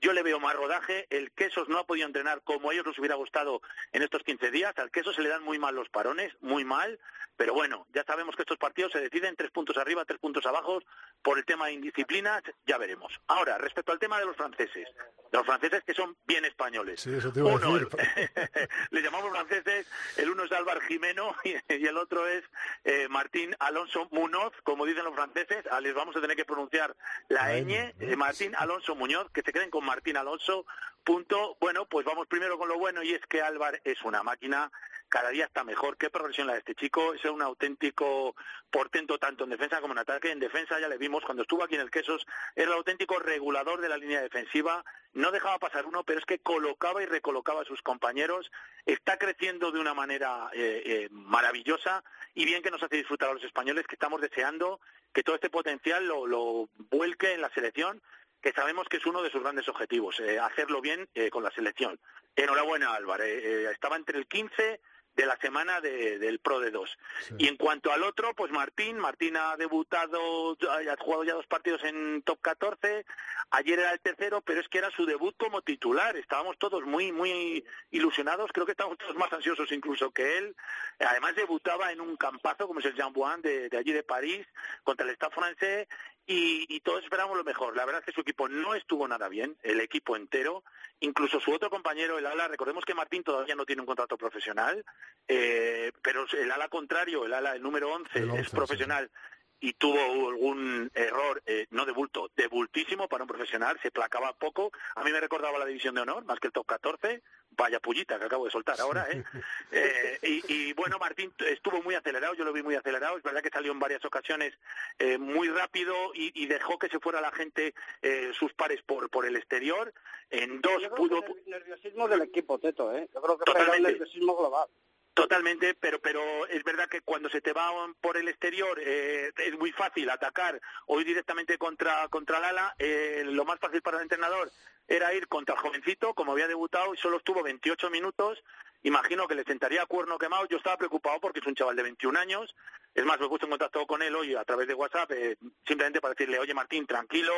Yo le veo más rodaje. El Quesos no ha podido entrenar como a ellos les hubiera gustado en estos 15 días. Al Queso se le dan muy mal los parones, muy mal. Pero bueno, ya sabemos que estos partidos se deciden tres puntos arriba, tres puntos abajo. Por el tema de indisciplinas, ya veremos. Ahora, respecto al tema de los franceses, de los franceses que son bien españoles. Sí, eso te iba a decir. le llamamos franceses, el uno es Álvaro Jimeno y, el otro es eh, Martín Alonso Muñoz, como dicen los franceses. Ah, les vamos a tener que pronunciar la ñ, eh, Martín Alonso Muñoz, que se queden con Martín Alonso. Punto. Bueno, pues vamos primero con lo bueno y es que Álvaro es una máquina cada día está mejor. Qué progresión la de este chico. Es un auténtico portento tanto en defensa como en ataque. En defensa ya le vimos cuando estuvo aquí en el Quesos, era el auténtico regulador de la línea defensiva. No dejaba pasar uno, pero es que colocaba y recolocaba a sus compañeros. Está creciendo de una manera eh, eh, maravillosa y bien que nos hace disfrutar a los españoles que estamos deseando que todo este potencial lo, vuelque en la selección que sabemos que es uno de sus grandes objetivos, eh, hacerlo bien con la selección. Enhorabuena, Álvaro. estaba entre el 15 de la semana del Pro de dos. Y en cuanto al otro, pues Martín, Martín ha debutado, ha jugado ya dos partidos en top 14, ayer era el tercero, pero es que era su debut como titular, estábamos todos muy, muy ilusionados, creo que estábamos todos más ansiosos incluso que él, además debutaba en un campazo como es el Jean Bouin de, de allí de París, contra el Stade francés, y, todos esperamos lo mejor. La verdad es que su equipo no estuvo nada bien, el equipo entero, incluso su otro compañero, el ala, recordemos que Martín todavía no tiene un contrato profesional, eh, pero el ala contrario, el ala, el número 11, es profesional. y tuvo algún error, eh, no de bulto, de bultísimo para un profesional, se placaba poco. A mí me recordaba la división de honor, más que el top 14, vaya pullita que acabo de soltar ahora, ¿eh? eh y, bueno, Martín estuvo muy acelerado, yo lo vi muy acelerado, es verdad que salió en varias ocasiones eh, muy rápido y, dejó que se fuera la gente eh, sus pares por, por el exterior. En dos pudo... el nerviosismo del equipo, Teto, ¿eh? Yo creo que fue el nerviosismo global. Totalmente, pero pero es verdad que cuando se te va por el exterior eh, es muy fácil atacar o ir directamente contra contra el ala. Eh, lo más fácil para el entrenador era ir contra el jovencito, como había debutado y solo estuvo 28 minutos. Imagino que le sentaría a cuerno quemado. Yo estaba preocupado porque es un chaval de 21 años. Es más, me puesto en contacto con él hoy a través de WhatsApp, eh, simplemente para decirle, oye Martín, tranquilo,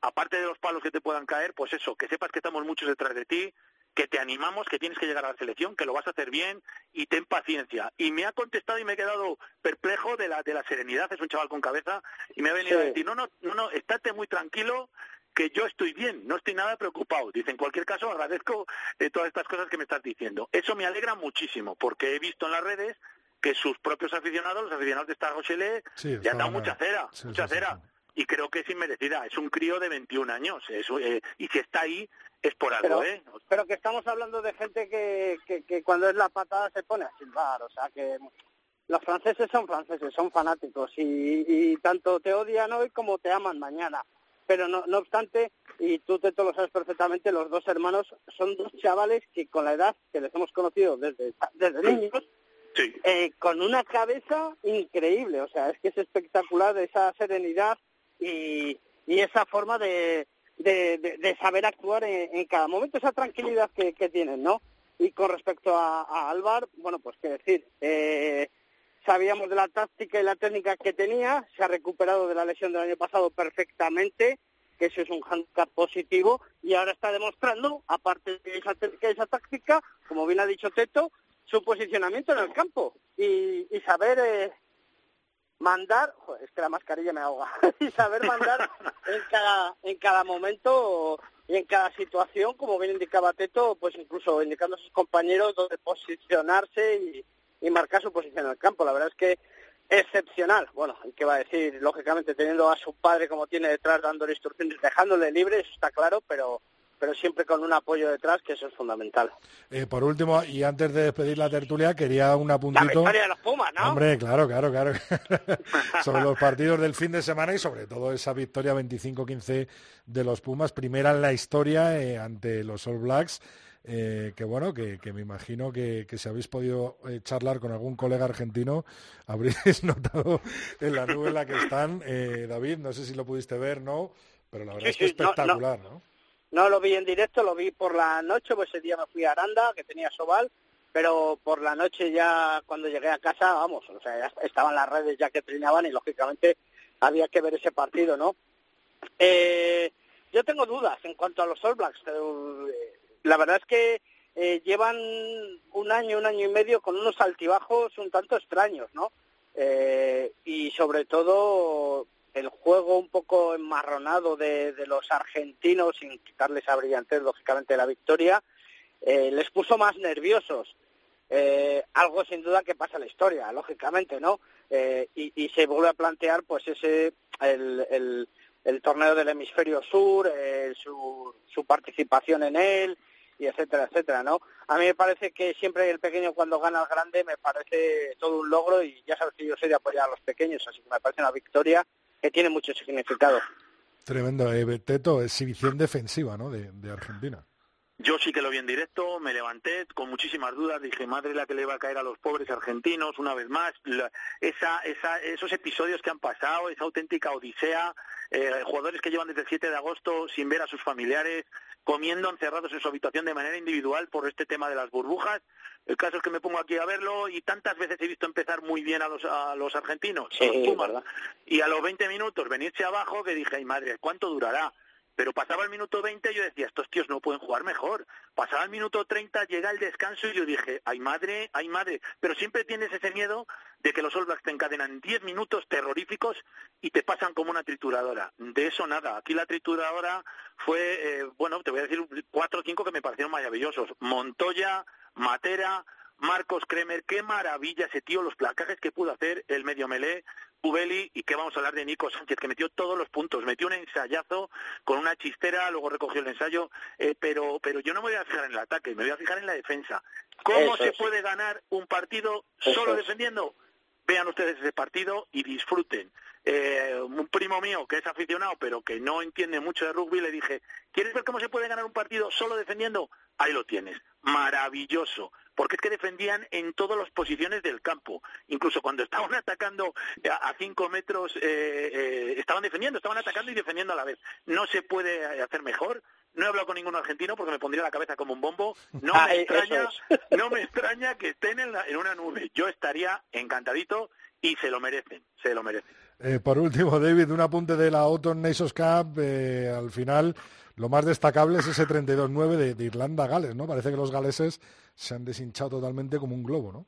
aparte de los palos que te puedan caer, pues eso, que sepas que estamos muchos detrás de ti, que te animamos, que tienes que llegar a la selección, que lo vas a hacer bien y ten paciencia. Y me ha contestado y me he quedado perplejo de la, de la serenidad, es un chaval con cabeza, y me ha venido a decir, no, no, no, no, estate muy tranquilo, que yo estoy bien, no estoy nada preocupado. Dice, en cualquier caso, agradezco eh, todas estas cosas que me estás diciendo. Eso me alegra muchísimo, porque he visto en las redes que sus propios aficionados, los aficionados de esta Rochelle, le han dado mucha cera, mucha cera. Y creo que es inmerecida. Es un crío de 21 años. Eh, y si está ahí, es por algo, pero, ¿eh? Pero que estamos hablando de gente que, que, que cuando es la patada se pone a silbar. O sea, que los franceses son franceses, son fanáticos. Y, y tanto te odian hoy como te aman mañana pero no, no obstante, y tú te lo sabes perfectamente, los dos hermanos son dos chavales que con la edad que les hemos conocido desde, desde niños, eh, con una cabeza increíble, o sea, es que es espectacular esa serenidad y, y esa forma de, de, saber actuar en, cada momento, esa tranquilidad que, tienen, ¿no? Y con respecto a, a Álvar, bueno, pues qué decir, eh, sabíamos de la táctica y la técnica que tenía, se ha recuperado de la lesión del año pasado perfectamente, que eso es un handicap positivo, y ahora está demostrando, aparte de esa técnica esa táctica, como bien ha dicho Teto, su posicionamiento en el campo y, y saber eh, mandar, joder, es que la mascarilla me ahoga, y saber mandar en cada, en cada momento y en cada situación, como bien indicaba Teto, pues incluso indicando a sus compañeros dónde posicionarse y, y marcar su posición en el campo. La verdad es que excepcional. Bueno, ¿qué va a decir? Lógicamente, teniendo a su padre como tiene detrás, dándole instrucciones, dejándole libre, eso está claro, pero pero siempre con un apoyo detrás, que eso es fundamental. Eh, por último, y antes de despedir la tertulia, quería un apuntito... La victoria de los Pumas, ¿no? Hombre, claro, claro, claro. sobre los partidos del fin de semana y sobre todo esa victoria 25-15 de los Pumas, primera en la historia eh, ante los All Blacks. Eh, que bueno, que, me imagino que, si habéis podido eh, charlar con algún colega argentino, habréis notado en la nube en la que están. Eh, David, no sé si lo pudiste ver, ¿no? Pero la verdad es que espectacular, no, no, lo vi en directo, lo vi por la noche, pues ese día me fui a Aranda, que tenía Sobal, pero por la noche ya cuando llegué a casa, vamos, o sea, ya estaban las redes ya que trineaban y lógicamente había que ver ese partido, ¿no? yo tengo dudas en cuanto a los All Blacks la verdad es que eh, llevan un año, un año y medio con unos altibajos un tanto extraños, ¿no? Eh, y sobre todo el juego un poco enmarronado de, los argentinos, sin quitarles a brillantez, lógicamente, la victoria, eh, les puso más nerviosos. algo sin duda que pasa en la historia, lógicamente, ¿no? y, se vuelve a plantear, pues, ese, el, el, torneo del hemisferio sur, su, su participación en él, y etcétera, etcétera, ¿no? A mí me parece que siempre el pequeño cuando gana al grande me parece todo un logro y ya sabes que yo soy de apoyar a los pequeños, así que me parece una victoria que tiene mucho significado. Tremendo. Eh, Teto, exhibición defensiva, ¿no?, de, Argentina. Yo sí que lo vi en directo, me levanté con muchísimas dudas, dije, madre la que le va a caer a los pobres argentinos, una vez más, esa, esa, esos episodios que han pasado, esa auténtica odisea, eh, jugadores que llevan desde el 7 de agosto sin ver a sus familiares, comiendo encerrados en su habitación de manera individual por este tema de las burbujas. El caso es que me pongo aquí a verlo y tantas veces he visto empezar muy bien a los, a los argentinos, y a los 20 minutos venirse abajo que dije, ay madre, ¿cuánto durará? Pero pasaba el minuto 20 y yo decía, estos tíos no pueden jugar mejor. Pasaba el minuto 30, llega el descanso y yo dije, ay madre, ay madre. Pero siempre tienes ese miedo de que los All Blacks te encadenan 10 minutos terroríficos y te pasan como una trituradora. De eso nada. Aquí la trituradora fue, eh, bueno, te voy a decir cuatro o cinco que me parecieron maravillosos. Montoya, Matera, Marcos Kremer, qué maravilla ese tío, los placajes que pudo hacer el medio melé, Ubeli, y que vamos a hablar de Nico Sánchez, que metió todos los puntos, metió un ensayazo con una chistera, luego recogió el ensayo, eh, pero, pero yo no me voy a fijar en el ataque, me voy a fijar en la defensa. ¿Cómo se puede ganar un partido solo defendiendo? Vean ustedes ese partido y disfruten. Eh, un primo mío que es aficionado pero que no entiende mucho de rugby, le dije, ¿quieres ver cómo se puede ganar un partido solo defendiendo? Ahí lo tienes, maravilloso, porque es que defendían en todas las posiciones del campo, incluso cuando estaban atacando a cinco metros, eh, eh, estaban defendiendo, estaban atacando y defendiendo a la vez. No se puede hacer mejor, no he hablado con ningún argentino porque me pondría la cabeza como un bombo. No, Ah, me, eh, extraña, no me extraña que estén en, la- en una nube. Yo estaría encantadito y se lo merecen, se lo merecen. Eh, por último, David, un apunte de la Autumn Nations Cup. eh, al final, lo más destacable es ese 32-9 de, de Irlanda-Gales, ¿no? Parece que los galeses se han deshinchado totalmente como un globo, ¿no?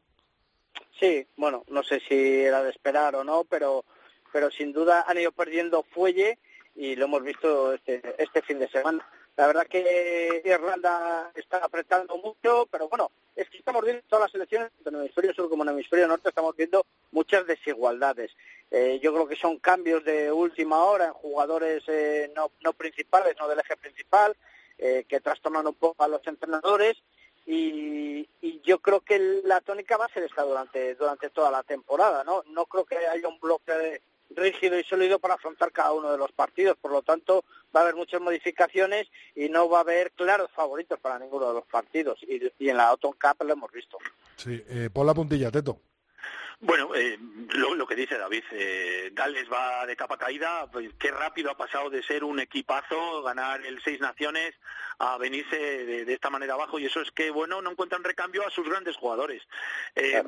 Sí, bueno, no sé si era de esperar o no, pero, pero sin duda han ido perdiendo fuelle y lo hemos visto este, este fin de semana. La verdad que Irlanda está apretando mucho, pero bueno, es que estamos viendo todas las elecciones, tanto en el hemisferio sur como en el hemisferio norte, estamos viendo muchas desigualdades. Eh, yo creo que son cambios de última hora en jugadores eh, no, no principales, no del eje principal, eh, que trastornan un poco a los entrenadores y, y yo creo que la tónica va a ser esta durante durante toda la temporada, ¿no? No creo que haya un bloque rígido y sólido para afrontar cada uno de los partidos, por lo tanto va a haber muchas modificaciones y no va a haber claros favoritos para ninguno de los partidos y, en la Autumn Cup lo hemos visto. Sí, eh, pon la puntilla, Teto. Bueno, eh, lo, lo que dice David, eh, Gales va de capa caída, pues, qué rápido ha pasado de ser un equipazo, ganar el Seis Naciones, a venirse de, de esta manera abajo, y eso es que, bueno, no encuentran recambio a sus grandes jugadores. Eh,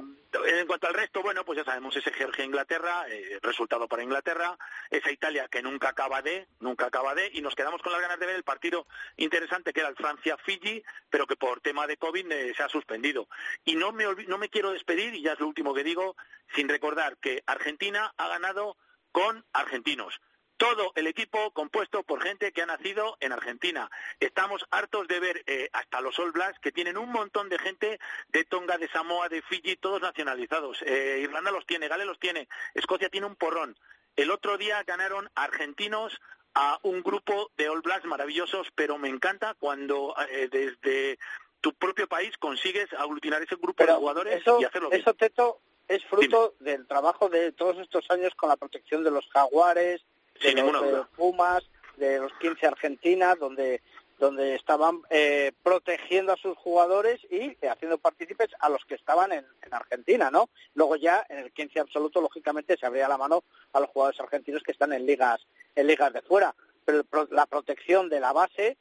En cuanto al resto, bueno, pues ya sabemos, ese Georgia-Inglaterra, eh, resultado para Inglaterra, esa Italia que nunca acaba de, nunca acaba de, y nos quedamos con las ganas de ver el partido interesante que era el Francia-Fiji, pero que por tema de COVID eh, se ha suspendido. Y no me, no me quiero despedir, y ya es lo último que digo, sin recordar que Argentina ha ganado con argentinos. Todo el equipo compuesto por gente que ha nacido en Argentina. Estamos hartos de ver eh, hasta los All Blacks que tienen un montón de gente de Tonga, de Samoa, de Fiji, todos nacionalizados. Eh, Irlanda los tiene, Gales los tiene, Escocia tiene un porrón. El otro día ganaron argentinos a un grupo de All Blacks maravillosos, pero me encanta cuando eh, desde tu propio país consigues aglutinar ese grupo de jugadores eso, y hacerlo bien. eso Teto, es fruto del trabajo de todos estos años con la protección de los jaguares, de Sin los eh. Pumas, de los 15 Argentinas, donde donde estaban eh, protegiendo a sus jugadores y eh, haciendo partícipes a los que estaban en, en Argentina, ¿no? Luego ya en el 15 absoluto, lógicamente, se abría la mano a los jugadores argentinos que están en ligas en ligas de fuera, pero la protección de la base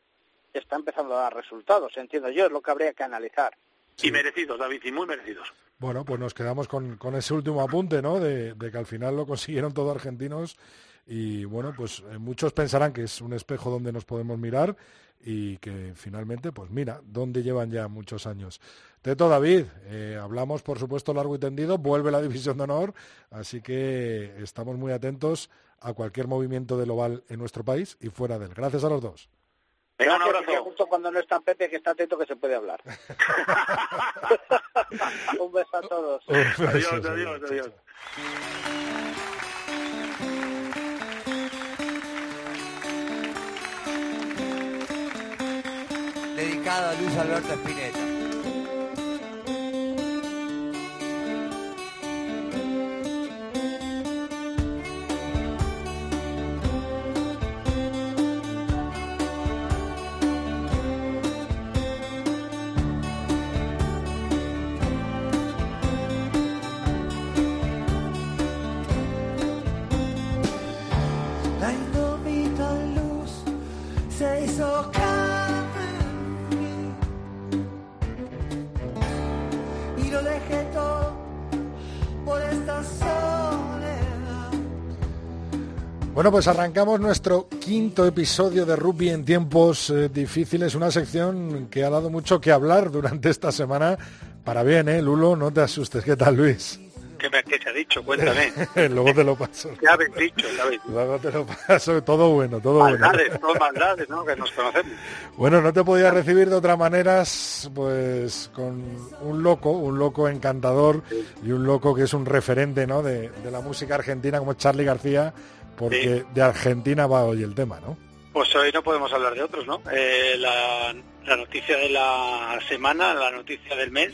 está empezando a dar resultados, entiendo yo, es lo que habría que analizar. Y merecidos, David, y muy merecidos. Bueno, pues nos quedamos con, con ese último apunte, ¿no? De, que al final lo consiguieron todos argentinos y bueno, pues eh, muchos pensarán que es un espejo donde nos podemos mirar y que finalmente, pues mira, donde llevan ya muchos años. Teto David, eh, hablamos por supuesto largo y tendido, vuelve la división de honor, así que estamos muy atentos a cualquier movimiento del oval en nuestro país y fuera de él. Gracias a los dos. Venga, un abrazo. que justo cuando no está Pepe, que está atento que se puede hablar. Un beso a todos. Adiós, adiós, adiós. Dedicado a Luis Alberto Spinetta. Bueno, pues arrancamos nuestro quinto episodio de Rugby en tiempos eh, difíciles, una sección que ha dado mucho que hablar durante esta semana. Para bien, ¿eh, Lulo? No te asustes. ¿Qué tal, Luis? ¿Qué, me, qué se ha dicho? Cuéntame. Luego te lo paso. ¿Qué habéis dicho? ¿Qué habéis dicho? Luego te lo paso. Todo bueno, todo bueno. Maldades, todas maldades, ¿no? Que nos conocemos. Bueno, no te podía recibir de otra manera, pues con un loco, un loco encantador y un loco que es un referente, ¿no? De, de la música argentina como Charlie García, porque de Argentina va hoy el tema, ¿no? Pues hoy no podemos hablar de otros, ¿no? Eh, la, la noticia de la semana, la noticia del mes,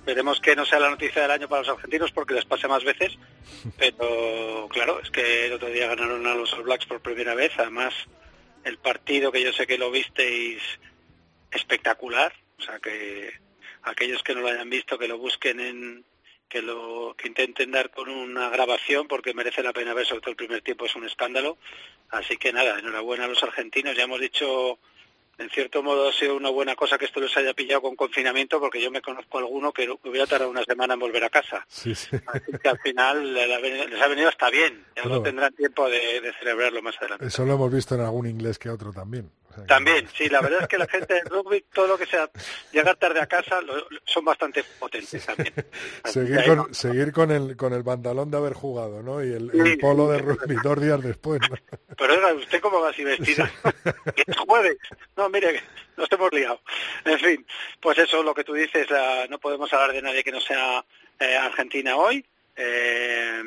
Esperemos que no sea la noticia del año para los argentinos porque les pase más veces. Pero claro, es que el otro día ganaron a los All Blacks por primera vez. Además, el partido que yo sé que lo visteis espectacular. O sea que aquellos que no lo hayan visto que lo busquen en que lo que intenten dar con una grabación porque merece la pena ver sobre todo el primer tiempo es un escándalo así que nada enhorabuena a los argentinos ya hemos dicho en cierto modo ha sido una buena cosa que esto les haya pillado con confinamiento, porque yo me conozco a alguno que hubiera tardado una semana en volver a casa. Sí, sí. Así que al final les ha venido hasta bien, ya no tendrán tiempo de, celebrarlo más adelante. Eso lo hemos visto en algún inglés que otro también. También, sí, la verdad es que la gente de rugby, todo lo que sea llegar tarde a casa, son bastante potentes también. seguir, con, seguir con el con el pantalón de haber jugado, ¿no? Y el, polo de rugby dos días después. Pero oiga, ¿usted cómo va así vestida? es jueves. No, mire, nos hemos liado. En fin, pues eso, lo que tú dices, no podemos hablar de nadie que no sea eh, Argentina hoy. Eh,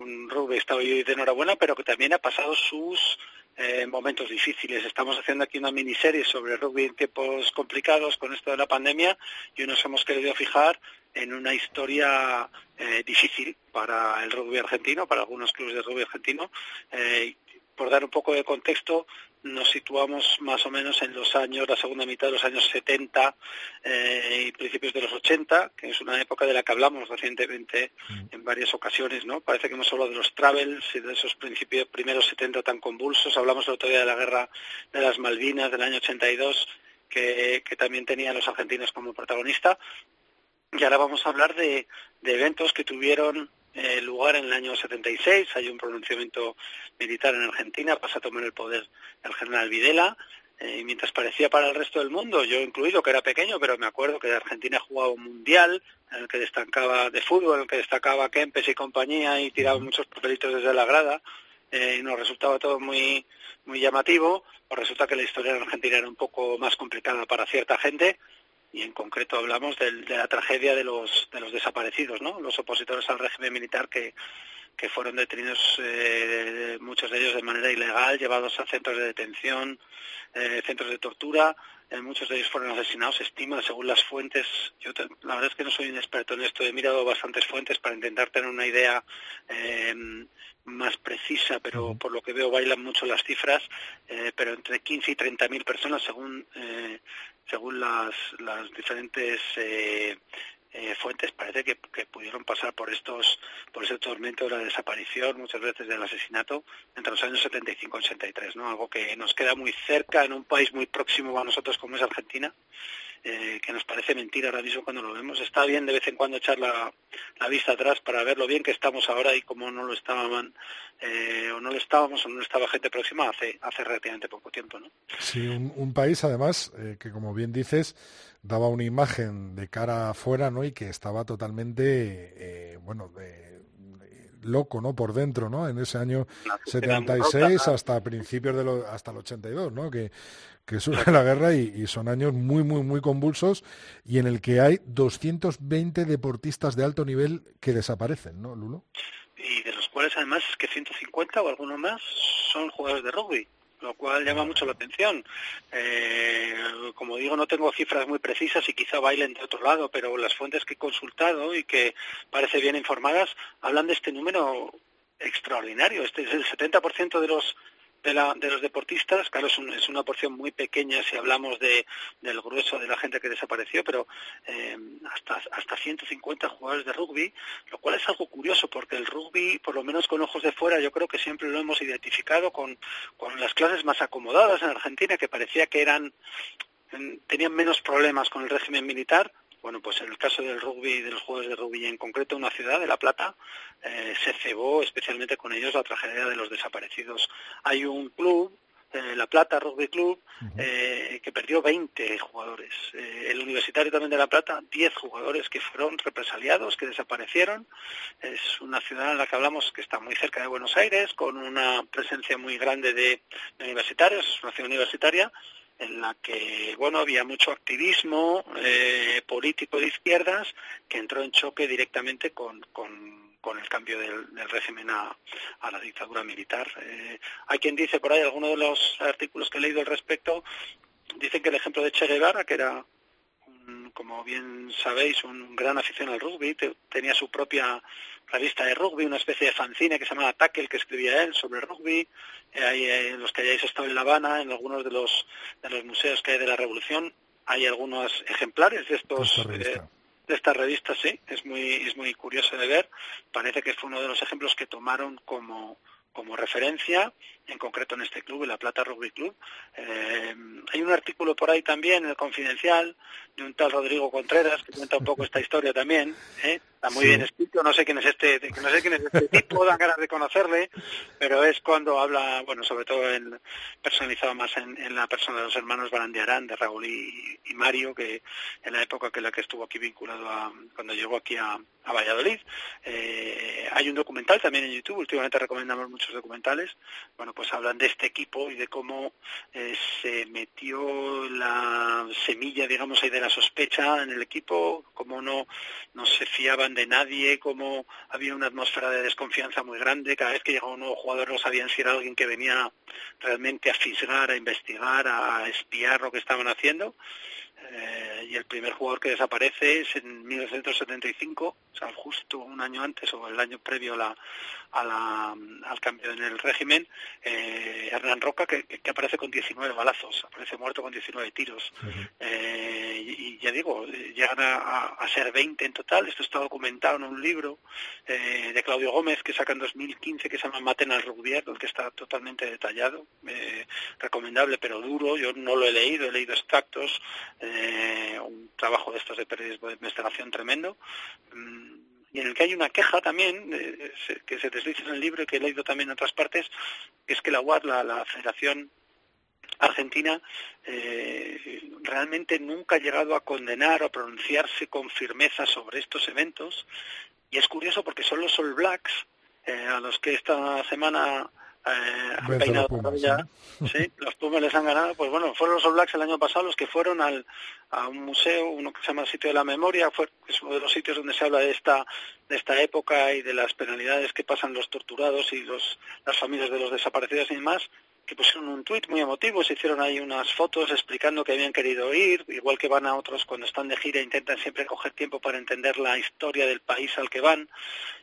un rugby está hoy de enhorabuena, pero que también ha pasado sus eh, momentos difíciles. Estamos haciendo aquí una miniserie sobre rugby en tiempos complicados con esto de la pandemia y nos hemos querido fijar en una historia eh, difícil para el rugby argentino, para algunos clubes de rugby argentino, eh, por dar un poco de contexto, nos situamos más o menos en los años, la segunda mitad de los años 70 eh, y principios de los 80, que es una época de la que hablamos recientemente mm. en varias ocasiones, ¿no? Parece que hemos hablado de los travels y de esos principios, primeros 70 tan convulsos. Hablamos el otro día de la guerra de las Malvinas del año 82, que, que también tenía a los argentinos como protagonista. Y ahora vamos a hablar de, de eventos que tuvieron eh, lugar en el año 76, hay un pronunciamiento militar en Argentina, pasa a tomar el poder el general Videla, eh, y mientras parecía para el resto del mundo, yo incluido que era pequeño, pero me acuerdo que Argentina jugaba un mundial en el que destacaba de fútbol, en el que destacaba Kempes y compañía y tiraba muchos papelitos desde la grada, eh, y nos resultaba todo muy muy llamativo, pues resulta que la historia en Argentina era un poco más complicada para cierta gente, y en concreto hablamos de, la tragedia de los, de los desaparecidos, ¿no? los opositores al régimen militar que, que fueron detenidos, eh, muchos de ellos de manera ilegal, llevados a centros de detención, eh, centros de tortura, eh, muchos de ellos fueron asesinados, se estima, según las fuentes, yo la verdad es que no soy un experto en esto, he mirado bastantes fuentes para intentar tener una idea más precisa, pero por lo que veo bailan mucho las cifras, pero entre 15 y 30 mil personas, según según las, las diferentes eh, eh, fuentes parece que, pudieron pasar por estos por ese tormento de la desaparición muchas veces del asesinato entre los años 75 y 83 no algo que nos queda muy cerca en un país muy próximo a nosotros como es Argentina eh, que nos parece mentira ahora mismo cuando lo vemos. Está bien de vez en cuando echar la, vista atrás para ver lo bien que estamos ahora y cómo no lo estaban, eh, o no lo estábamos o no estaba gente próxima hace, hace relativamente poco tiempo. ¿no? Sí, un, país además eh, que, como bien dices, daba una imagen de cara afuera ¿no? y que estaba totalmente, bueno, loco, ¿no? Por dentro, ¿no? En ese año 76 hasta principios de lo, hasta el 82, ¿no? Que, que surge la guerra y, son años muy, muy, muy convulsos y en el que hay 220 deportistas de alto nivel que desaparecen, ¿no, Lulo? Y de los cuales además es que 150 o algunos más son jugadores de rugby lo cual llama mucho la atención. Eh, como digo, no tengo cifras muy precisas y quizá bailen de otro lado, pero las fuentes que he consultado y que parece bien informadas hablan de este número extraordinario. Este es el 70% de los de, la, de los deportistas, claro, es, es, una porción muy pequeña si hablamos de, del grueso de la gente que desapareció, pero eh, hasta, hasta 150 jugadores de rugby, lo cual es algo curioso porque el rugby, por lo menos con ojos de fuera, yo creo que siempre lo hemos identificado con, con las clases más acomodadas en Argentina, que parecía que eran tenían menos problemas con el régimen militar, bueno, pues en el caso del rugby, de los juegos de rugby en concreto, una ciudad de La Plata, eh, se cebó especialmente con ellos la tragedia de los desaparecidos. Hay un club, eh, La Plata Rugby Club, eh, que perdió 20 jugadores. el Universitario también de La Plata, 10 jugadores que fueron represaliados, que desaparecieron. Es una ciudad en la que hablamos que está muy cerca de Buenos Aires, con una presencia muy grande de universitarios, es una ciudad universitaria, en la que bueno había mucho activismo eh, político de izquierdas que entró en choque directamente con, con, el cambio del, régimen a, la dictadura militar. Eh, hay quien dice por ahí, algunos de los artículos que he leído al respecto, dicen que el ejemplo de Che Guevara, que era como bien sabéis, un gran afición al rugby, tenía su propia revista de rugby, una especie de fanzine que se llamaba Tackle, que escribía él sobre rugby. Eh, eh, los que hayáis estado en La Habana, en algunos de los, de los museos que hay de la Revolución, hay algunos ejemplares de estos... Eh, de esta revista sí, es muy, es muy curioso de ver. Parece que fue uno de los ejemplos que tomaron como, como referencia, en concreto en este club, en la Plata Rugby Club. Eh, hay un artículo por ahí también, en el Confidencial, de un tal Rodrigo Contreras, que cuenta un poco esta historia también. ¿eh? Está muy bien escrito, no sé quién es este, no sé quién es este tipo, dan ganas de conocerle, pero es cuando habla, bueno, sobre todo en, personalizado más en, la persona de los hermanos Barandiarán, de Raúl y, Mario, que en la época que la que estuvo aquí vinculado a, cuando llegó aquí a, Valladolid. Eh, hay un documental también en YouTube, últimamente recomendamos muchos documentales, bueno, pues hablan de este equipo y de cómo eh, se metió la semilla, digamos, ahí de la sospecha en el equipo, cómo no, no se fiaban de nadie, como había una atmósfera de desconfianza muy grande, cada vez que llegaba un nuevo jugador no sabían si era alguien que venía realmente a fisgar, a investigar, a espiar lo que estaban haciendo. Eh, y el primer jugador que desaparece es en 1975, o sea, justo un año antes o el año previo a al cambio en el régimen, eh, Hernán Roca, que, aparece con 19 balazos, aparece muerto con 19 tiros. Eh, y, ya digo, llegan a, ser 20 en total. Esto está documentado en un libro de Claudio Gómez que saca en 2015 que se llama Maten al Rubier, que está totalmente detallado, recomendable pero duro. Yo no lo he leído, he leído extractos eh, un trabajo de estos de periodismo de investigación tremendo, mm, y en el que hay una queja también, eh, que se desliza en el libro y que he leído también en otras partes, que es que la UAD, la, Federación Argentina eh, realmente nunca ha llegado a condenar o a pronunciarse con firmeza sobre estos eventos. Y es curioso porque son los All Blacks, a los que esta semana eh, han peinado ya, sí, los Pumas les han ganado, pues bueno, fueron los All Blacks el año pasado los que fueron al, a un museo, uno que se llama el Sitio de la Memoria, fue, es uno de los sitios donde se habla de esta, de esta época y de las penalidades que pasan los torturados y los, las familias de los desaparecidos y demás, que pusieron un tuit muy emotivo, se hicieron ahí unas fotos explicando que habían querido ir, igual que van a otros cuando están de gira, intentan siempre coger tiempo para entender la historia del país al que van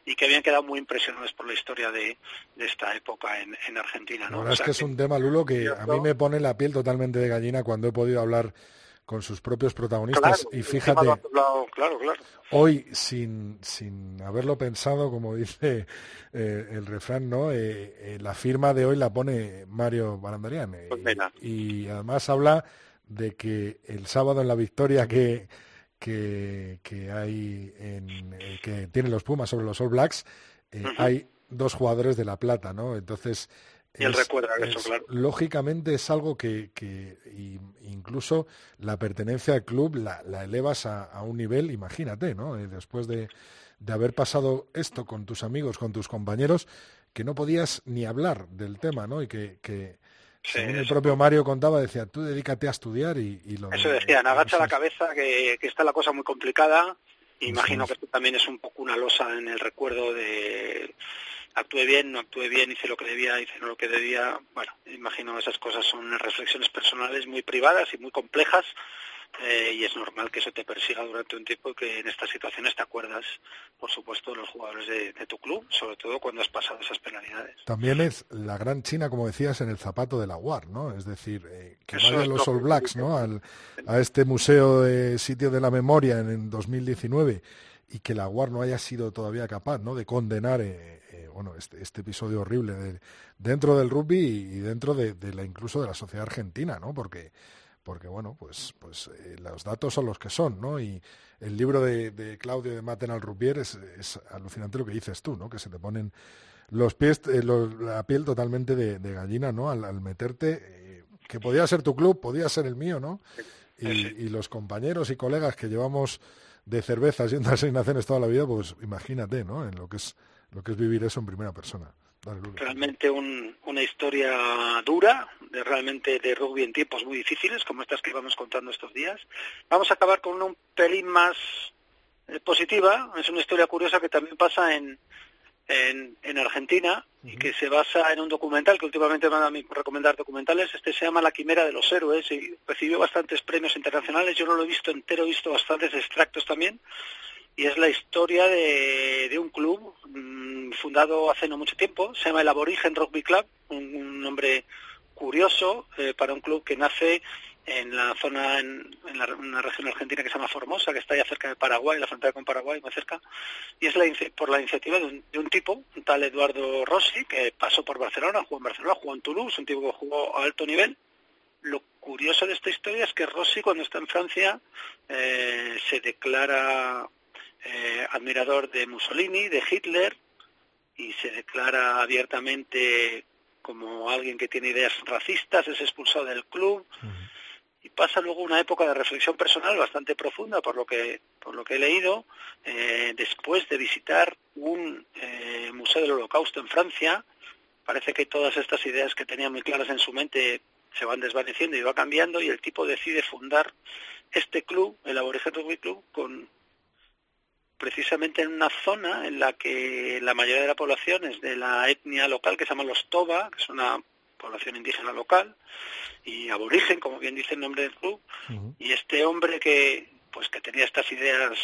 y que habían quedado muy impresionados por la historia de, esta época en, Argentina. ¿no? La verdad es que, es un tema, Lulo, que a mí me pone la piel totalmente de gallina cuando he podido hablar con sus propios protagonistas. y fíjate, claro, claro. hoy, sin, sin haberlo pensado, como dice eh, el refrán, ¿no? Eh, eh, la firma de hoy la pone Mario Barandarian. Pues y, además habla de que el sábado en la victoria que, que, que hay en, que tienen los Pumas sobre los All Blacks, hay dos jugadores de La Plata, ¿no? Entonces y él recuerda eso, claro. Lógicamente es algo que, incluso la pertenencia al club la, elevas a, un nivel, imagínate, ¿no? Eh, después de, haber pasado esto con tus amigos, con tus compañeros, que no podías ni hablar del tema, ¿no? Y que, que el propio Mario contaba, decía, tú dedícate a estudiar y, lo... Eso decían, agacha la cabeza, que, que está la cosa muy complicada. Imagino que esto también es un poco una losa en el recuerdo de actué bien, no actué bien, hice lo que debía, hice no lo que debía. Bueno, imagino esas cosas son reflexiones personales muy privadas y muy complejas eh, y es normal que eso te persiga durante un tiempo y que en estas situaciones te acuerdas, por supuesto, de los jugadores de, tu club, sobre todo cuando has pasado esas penalidades. También es la gran China, como decías, en el zapato de la UAR, ¿no? Es decir, eh, que vayan los All Blacks, ¿no? a este museo de sitio de la memoria en, en 2019 y que la UAR no haya sido todavía capaz, ¿no? De condenar eh, bueno, este, este, episodio horrible de, dentro del rugby y dentro de, la incluso de la sociedad argentina, ¿no? Porque porque bueno, pues, pues eh, los datos son los que son, ¿no? Y el libro de, Claudio de Maten al Rubier es, alucinante lo que dices tú, ¿no? Que se te ponen los pies, eh, la piel totalmente de, gallina, ¿no? Al, meterte, eh, que podía ser tu club, podía ser el mío, ¿no? Y, y, los compañeros y colegas que llevamos de cervezas y en asignaciones toda la vida, pues imagínate, ¿no? En lo que es lo que es vivir eso en primera persona. realmente una historia dura, de realmente de rugby en tiempos muy difíciles, como estas que vamos contando estos días. Vamos a acabar con un pelín más eh, positiva. Es una historia curiosa que también pasa en, en, en Argentina y que se basa en un documental que últimamente dado a recomendar documentales. Este se llama La Quimera de los Héroes y recibió bastantes premios internacionales. Yo no lo he visto entero, he visto bastantes extractos también. Y es la historia de, de un club fundado hace no mucho tiempo, se llama el Aborigen Rugby Club, un, nombre curioso eh, para un club que nace en la zona, en, la, una región argentina que se llama Formosa, que está ya cerca de Paraguay, la frontera con Paraguay, muy cerca, y es la, por la iniciativa de un, de un tipo, un tal Eduardo Rossi, que pasó por Barcelona, jugó en Barcelona, jugó en Toulouse, un tipo que jugó a alto nivel. Lo curioso de esta historia es que Rossi, cuando está en Francia, eh, se declara eh, admirador de Mussolini, de Hitler, y se declara abiertamente como alguien que tiene ideas racistas, es expulsado del club. Y pasa luego una época de reflexión personal bastante profunda por lo que por lo que he leído eh, después de visitar un eh, museo del Holocausto en Francia. Parece que todas estas ideas que tenía muy claras en su mente se van desvaneciendo y va cambiando y el tipo decide fundar este club el Aborigen Rugby Club con precisamente en una zona en la que la mayoría de la población es de la etnia local que se llama los Toba, que es una población indígena local y aborigen, como bien dice el nombre del club, y este hombre que pues que tenía estas ideas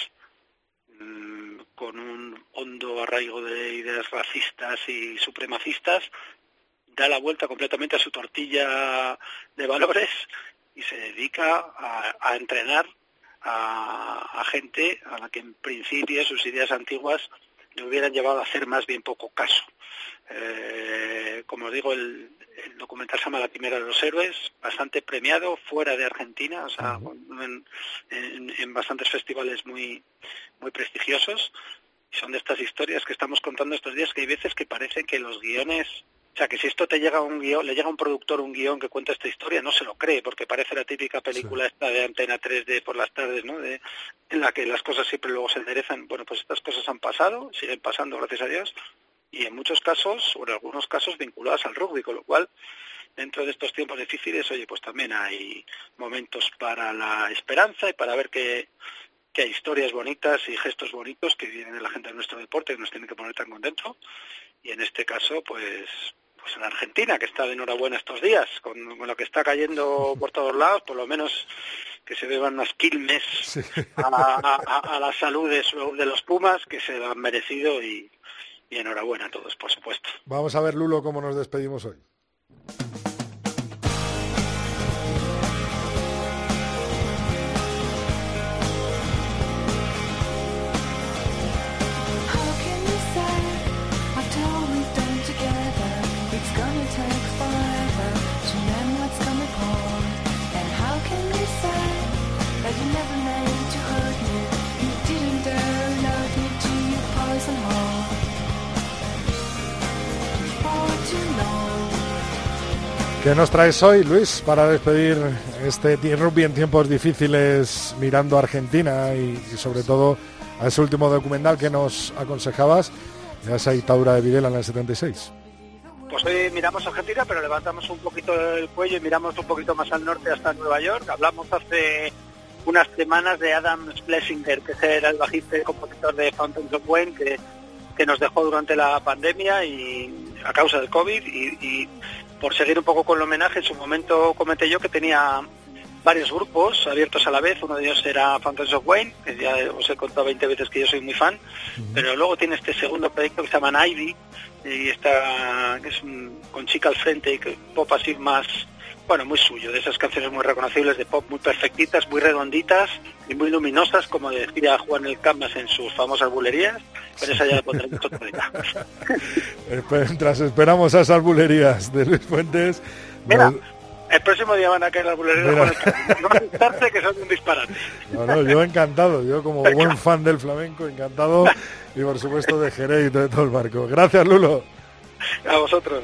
mm, con un hondo arraigo de ideas racistas y supremacistas da la vuelta completamente a su tortilla de valores y se dedica a, a entrenar a, a gente a la que en principio sus ideas antiguas le hubieran llevado a hacer más bien poco caso. Eh, como os digo, el, el documental se llama La Quimera de los Héroes, bastante premiado fuera de Argentina, o sea, en, en- en bastantes festivales muy, muy prestigiosos. Son de estas historias que estamos contando estos días que hay veces que parece que los guiones, o sea, que si esto te llega a un guion, le llega a un productor un guion que cuenta esta historia, no se lo cree, porque parece la típica película esta de Antena 3 por las tardes, ¿no? De, en la que las cosas siempre luego se enderezan. Bueno, pues estas cosas han pasado, siguen pasando, gracias a Dios, y en muchos casos, o en algunos casos, vinculadas al rugby, con lo cual, dentro de estos tiempos difíciles, oye, pues también hay momentos para la esperanza y para ver que, que hay historias bonitas y gestos bonitos que vienen de la gente de nuestro deporte que nos tienen que poner tan contentos. Y en este caso, pues, pues en Argentina, que está de enhorabuena estos días, con, con lo que está cayendo por todos lados, por lo menos que se beban unas quilmes a, a- a- a la salud de, su- de los Pumas, que se lo han merecido y, y enhorabuena a todos, por supuesto. Vamos a ver, Lulo, cómo nos despedimos hoy. ¿Qué nos traes hoy, Luis, para despedir este rugby en tiempos difíciles mirando a Argentina y, sobre todo a ese último documental que nos aconsejabas, de esa dictadura de Videla en el 76? Pues hoy miramos Argentina, pero levantamos un poquito el cuello y miramos un poquito más al norte hasta Nueva York. Hablamos hace unas semanas de Adam Schlesinger, que era el bajista y compositor de Fountains of Wayne, que, nos dejó durante la pandemia y a causa del COVID. Y por seguir un poco con el homenaje, en su momento comenté yo que tenía varios grupos abiertos a la vez. Uno de ellos era Fountains of Wayne, que ya os he contado 20 veces que yo soy muy fan. Pero luego tiene este segundo proyecto que se llama Ivy, y está es un- con chica al frente y que pop así más bueno muy suyo de esas canciones muy reconocibles de pop muy perfectitas muy redonditas y muy luminosas como decía Juan el Camas en sus famosas bulerías pero esa ya la pondremos Mientras esperamos a esas bulerías de Luis Fuentes, mira nos- el próximo día van a caer las bulerías Mira. Juan no que son un disparate no, no, yo encantado, yo como buen fan del flamenco, encantado y por supuesto de Jerez y de todo el barco. Gracias, Lulo. a vosotros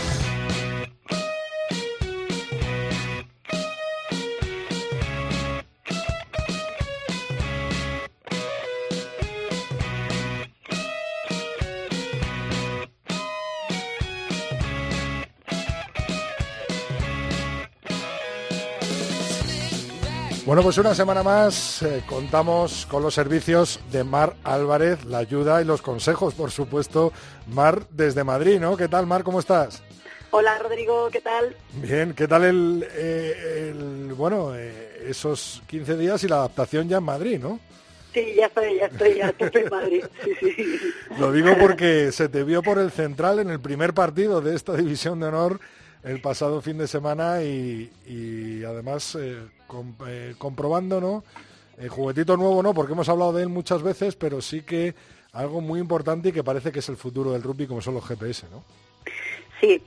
Bueno, pues una semana más eh, contamos con los servicios de Mar Álvarez, la ayuda y los consejos, por supuesto. Mar desde Madrid, ¿no? ¿Qué tal, Mar? ¿Cómo estás? Hola, Rodrigo, ¿qué tal? Bien, ¿qué tal el, eh, el- bueno, eh, esos 15 días y la adaptación ya en Madrid, ¿no? Sí, ya estoy, ya estoy, ya estoy en Madrid. Sí, sí. Lo digo porque se te vio por el central en el primer partido de esta división de honor el pasado fin de semana y, y además eh, eh, comprobando, ¿no? El juguetito nuevo no, porque hemos hablado de él muchas veces, pero sí que algo muy importante y que parece que es el futuro del rugby, como son los GPS, ¿no? Sí,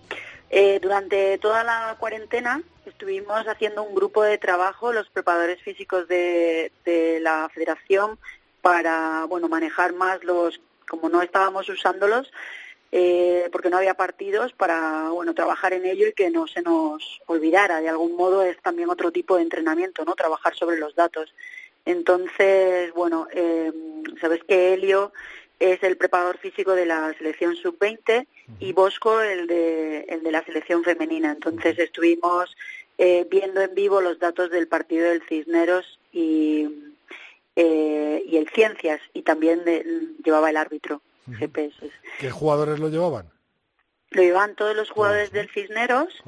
eh, durante toda la cuarentena estuvimos haciendo un grupo de trabajo, los preparadores físicos de, de la federación, para bueno manejar más los, como no estábamos usándolos, eh, porque no había partidos, para bueno trabajar en ello y que no se nos olvidara. De algún modo es también otro tipo de entrenamiento, no trabajar sobre los datos. Entonces, bueno, eh, sabes que Helio es el preparador físico de la selección sub-20 y Bosco el de, el de la selección femenina. Entonces estuvimos eh, viendo en vivo los datos del partido del Cisneros y, eh, y el Ciencias y también de- llevaba el árbitro GPS. ¿Qué jugadores lo llevaban? Lo llevaban todos los jugadores del Cisneros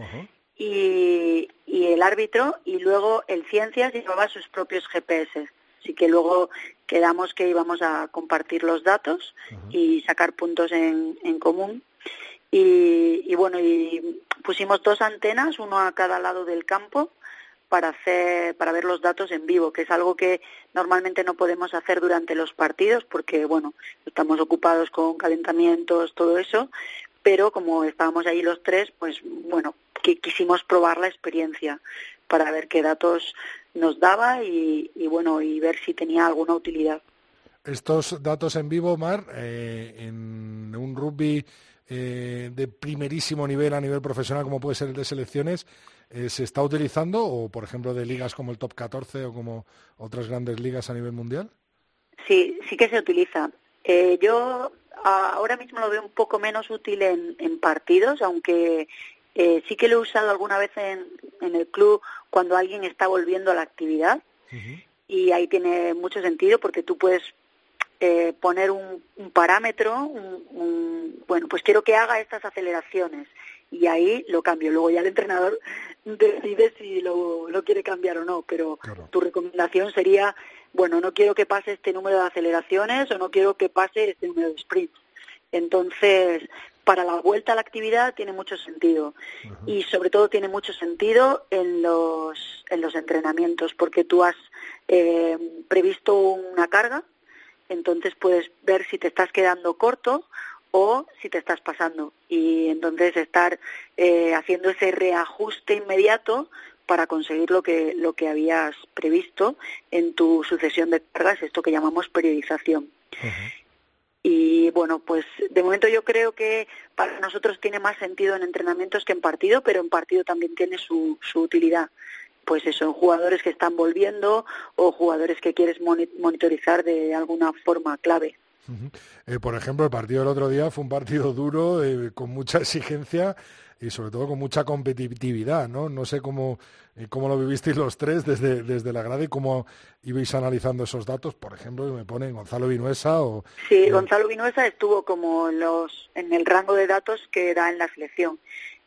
y, y el árbitro y luego el Ciencias llevaba sus propios GPS. Así que luego quedamos que íbamos a compartir los datos y sacar puntos en, en común. Y, y bueno, y pusimos dos antenas, uno a cada lado del campo, para hacer para ver los datos en vivo, que es algo que normalmente no podemos hacer durante los partidos porque bueno, estamos ocupados con calentamientos, todo eso, pero como estábamos ahí los tres, pues bueno, qui- quisimos probar la experiencia para ver qué datos nos daba y, y bueno, y ver si tenía alguna utilidad. Estos datos en vivo, Mar, eh, en un rugby eh, de primerísimo nivel a nivel profesional como puede ser el de selecciones, eh, ¿se está utilizando o, por ejemplo, de ligas como el Top 14 o como otras grandes ligas a nivel mundial? Sí, sí que se utiliza. Eh, yo ahora mismo lo veo un poco menos útil en, en partidos, aunque eh, sí que lo he usado alguna vez en, en el club cuando alguien está volviendo a la actividad y ahí tiene mucho sentido porque tú puedes eh, poner un, un parámetro, un- un- bueno, pues quiero que haga estas aceleraciones y ahí lo cambio. Luego ya el entrenador decide si lo, lo quiere cambiar o no, pero tu recomendación sería, bueno, no quiero que pase este número de aceleraciones o no quiero que pase este número de sprints. Entonces, para la vuelta a la actividad tiene mucho sentido. Y sobre todo tiene mucho sentido en los, en los entrenamientos porque tú has eh, previsto una carga, entonces puedes ver si te estás quedando corto o si te estás pasando y entonces estar eh, haciendo ese reajuste inmediato para conseguir lo que lo que habías previsto en tu sucesión de cargas, esto que llamamos periodización. Y bueno, pues de momento yo creo que para nosotros tiene más sentido en entrenamientos que en partido, pero en partido también tiene su, su utilidad. Pues eso, en jugadores que están volviendo o jugadores que quieres moni- monitorizar de alguna forma clave. Eh, por ejemplo, el partido del otro día fue un partido duro, eh, con mucha exigencia y sobre todo con mucha competitividad, ¿no? No sé cómo, eh, cómo lo vivisteis los tres desde, desde la grada y cómo ibais analizando esos datos, por ejemplo, me ponen Gonzalo Vinuesa o... Sí, Gonzalo Vinuesa estuvo como en los en el rango de datos que da en la selección.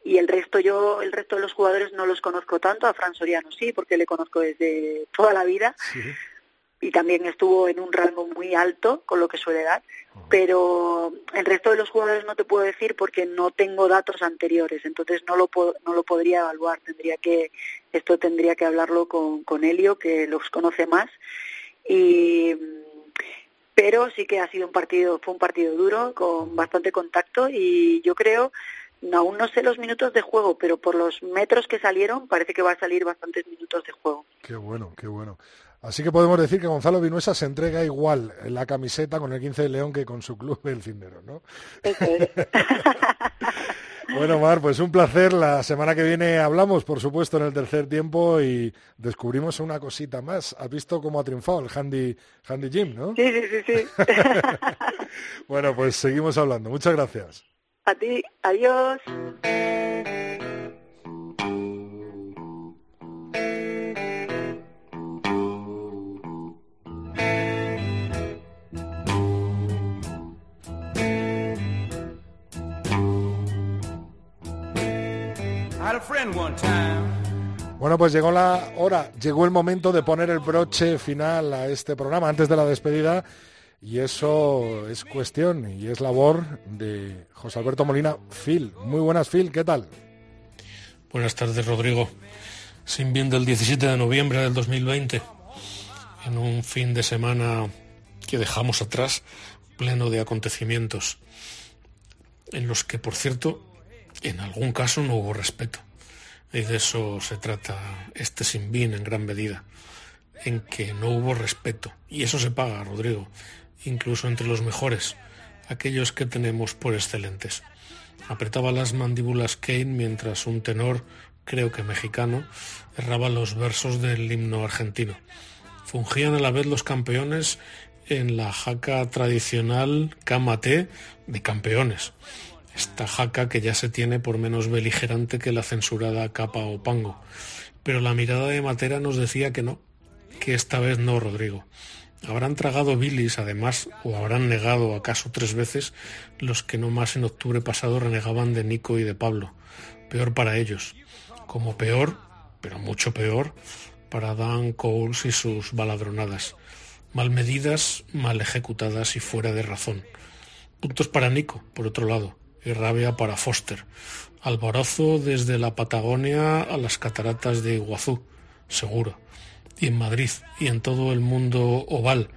Y el resto yo el resto de los jugadores no los conozco tanto a Fran Soriano sí porque le conozco desde toda la vida y también estuvo en un rango muy alto con lo que suele dar pero el resto de los jugadores no te puedo decir porque no tengo datos anteriores entonces no lo puedo, no lo podría evaluar tendría que esto tendría que hablarlo con con Helio que los conoce más y pero sí que ha sido un partido fue un partido duro con bastante contacto y yo creo No, aún no sé los minutos de juego, pero por los metros que salieron parece que va a salir bastantes minutos de juego. Qué bueno, qué bueno. Así que podemos decir que Gonzalo Vinuesa se entrega igual en la camiseta con el 15 de León que con su club el Cindero, ¿no? Eso es. Bueno, Mar, pues un placer. La semana que viene hablamos, por supuesto, en el tercer tiempo y descubrimos una cosita más. ¿Has visto cómo ha triunfado el Handy, handy Gym, no? Sí, sí, sí, sí. Bueno, pues seguimos hablando. Muchas gracias. A ti, adiós. Bueno, pues llegó la hora, llegó el momento de poner el broche final a este programa antes de la despedida y eso es cuestión y es labor de José Alberto Molina. Phil, muy buenas Phil, ¿qué tal? Buenas tardes, Rodrigo. Sin bien del 17 de noviembre del 2020, en un fin de semana que dejamos atrás, pleno de acontecimientos, en los que, por cierto, en algún caso no hubo respeto. Y de eso se trata este sin bien en gran medida, en que no hubo respeto. Y eso se paga, Rodrigo, incluso entre los mejores, aquellos que tenemos por excelentes. Apretaba las mandíbulas Kane mientras un tenor, creo que mexicano, erraba los versos del himno argentino. Fungían a la vez los campeones en la jaca tradicional Kamate de campeones. Esta jaca que ya se tiene por menos beligerante que la censurada capa o pango. Pero la mirada de Matera nos decía que no, que esta vez no, Rodrigo. Habrán tragado bilis, además, o habrán negado acaso tres veces los que no más en octubre pasado renegaban de Nico y de Pablo. Peor para ellos. Como peor, pero mucho peor, para Dan Coles y sus baladronadas. Mal medidas, mal ejecutadas y fuera de razón. Puntos para Nico, por otro lado, y rabia para Foster. Alborozo desde la Patagonia a las cataratas de Iguazú, seguro. Y en Madrid y en todo el mundo oval,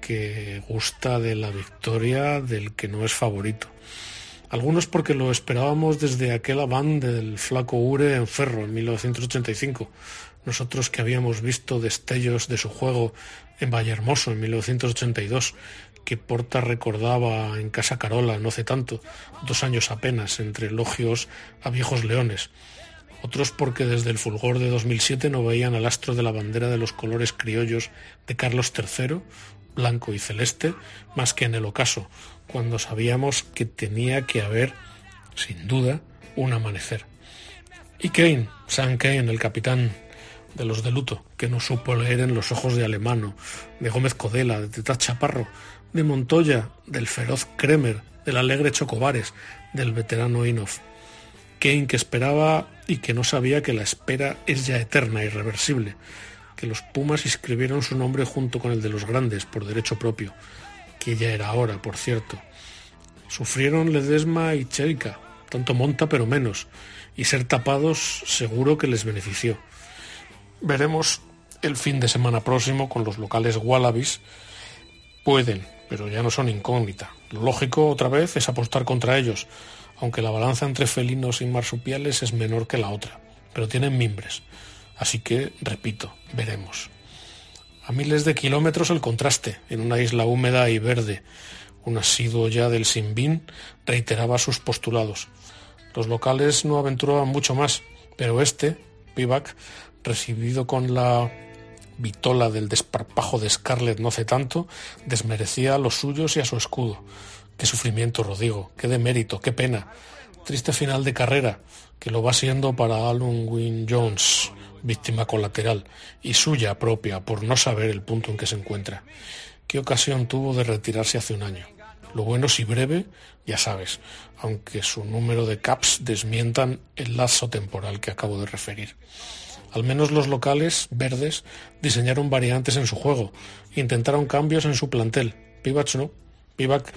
que gusta de la victoria del que no es favorito. Algunos porque lo esperábamos desde aquel aván del flaco Ure en Ferro en 1985. Nosotros que habíamos visto destellos de su juego en Vallehermoso en 1982 que Porta recordaba en Casa Carola no hace tanto, dos años apenas, entre elogios a viejos leones. Otros porque desde el fulgor de 2007 no veían al astro de la bandera de los colores criollos de Carlos III, blanco y celeste, más que en el ocaso, cuando sabíamos que tenía que haber, sin duda, un amanecer. Y Kane, San Kane, el capitán de los de luto, que no supo leer en los ojos de Alemano, de Gómez Codela, de Teta Chaparro, de Montoya, del feroz Kremer, del alegre Chocobares, del veterano Inoff. Kane que esperaba y que no sabía que la espera es ya eterna, irreversible, que los Pumas inscribieron su nombre junto con el de los grandes por derecho propio, que ya era hora, por cierto. Sufrieron Ledesma y Cherica, tanto monta pero menos, y ser tapados seguro que les benefició. Veremos el fin de semana próximo con los locales Wallabies. Pueden, pero ya no son incógnita. Lo lógico, otra vez, es apostar contra ellos, aunque la balanza entre felinos y marsupiales es menor que la otra, pero tienen mimbres. Así que, repito, veremos. A miles de kilómetros el contraste, en una isla húmeda y verde. Un asiduo ya del Simbín reiteraba sus postulados. Los locales no aventuraban mucho más, pero este, Pivac, recibido con la vitola del desparpajo de Scarlett no hace tanto, desmerecía a los suyos y a su escudo. Qué sufrimiento, Rodrigo, qué demérito, qué pena. Triste final de carrera, que lo va siendo para Alan Wynne Jones, víctima colateral, y suya propia por no saber el punto en que se encuentra. ¿Qué ocasión tuvo de retirarse hace un año? Lo bueno si breve, ya sabes, aunque su número de caps desmientan el lazo temporal que acabo de referir. Al menos los locales verdes diseñaron variantes en su juego, intentaron cambios en su plantel. Pivac no. Pivac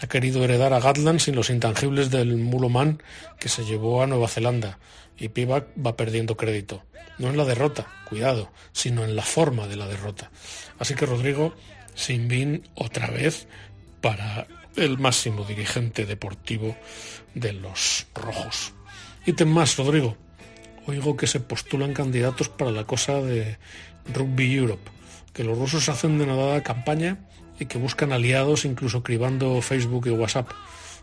ha querido heredar a Gatland sin los intangibles del Muloman que se llevó a Nueva Zelanda y Pivac va perdiendo crédito. No en la derrota, cuidado, sino en la forma de la derrota. Así que Rodrigo, sin bin otra vez para el máximo dirigente deportivo de los rojos. Ítem más, Rodrigo. Oigo que se postulan candidatos para la cosa de Rugby Europe, que los rusos hacen de nadada campaña y que buscan aliados incluso cribando Facebook y WhatsApp,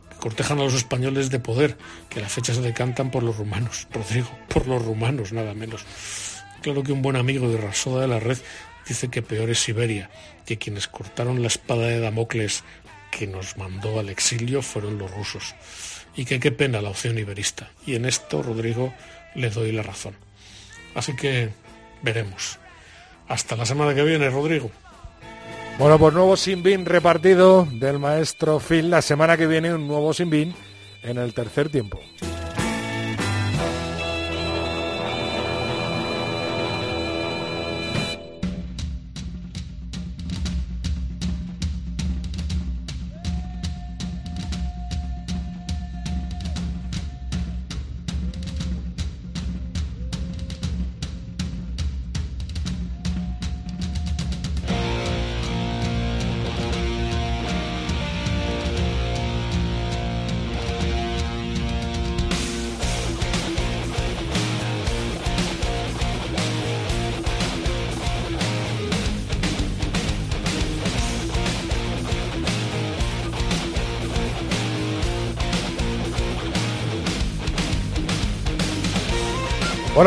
que cortejan a los españoles de poder, que las fechas se decantan por los rumanos, Rodrigo, por los rumanos, nada menos. Claro que un buen amigo de Rasoda de la Red dice que peor es Siberia, que quienes cortaron la espada de Damocles que nos mandó al exilio fueron los rusos. Y que qué pena la opción iberista. Y en esto, Rodrigo, le doy la razón. Así que veremos. Hasta la semana que viene, Rodrigo. Bueno, pues nuevo Sinbin repartido del maestro Phil. La semana que viene un nuevo Sinbin en el tercer tiempo.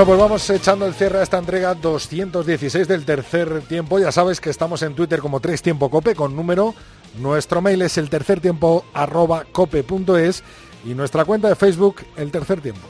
Bueno, pues vamos echando el cierre a esta entrega 216 del tercer tiempo. Ya sabes que estamos en Twitter como Tres Tiempo Cope con número. Nuestro mail es el tercer tiempo arroba cope.es y nuestra cuenta de Facebook el tercer tiempo.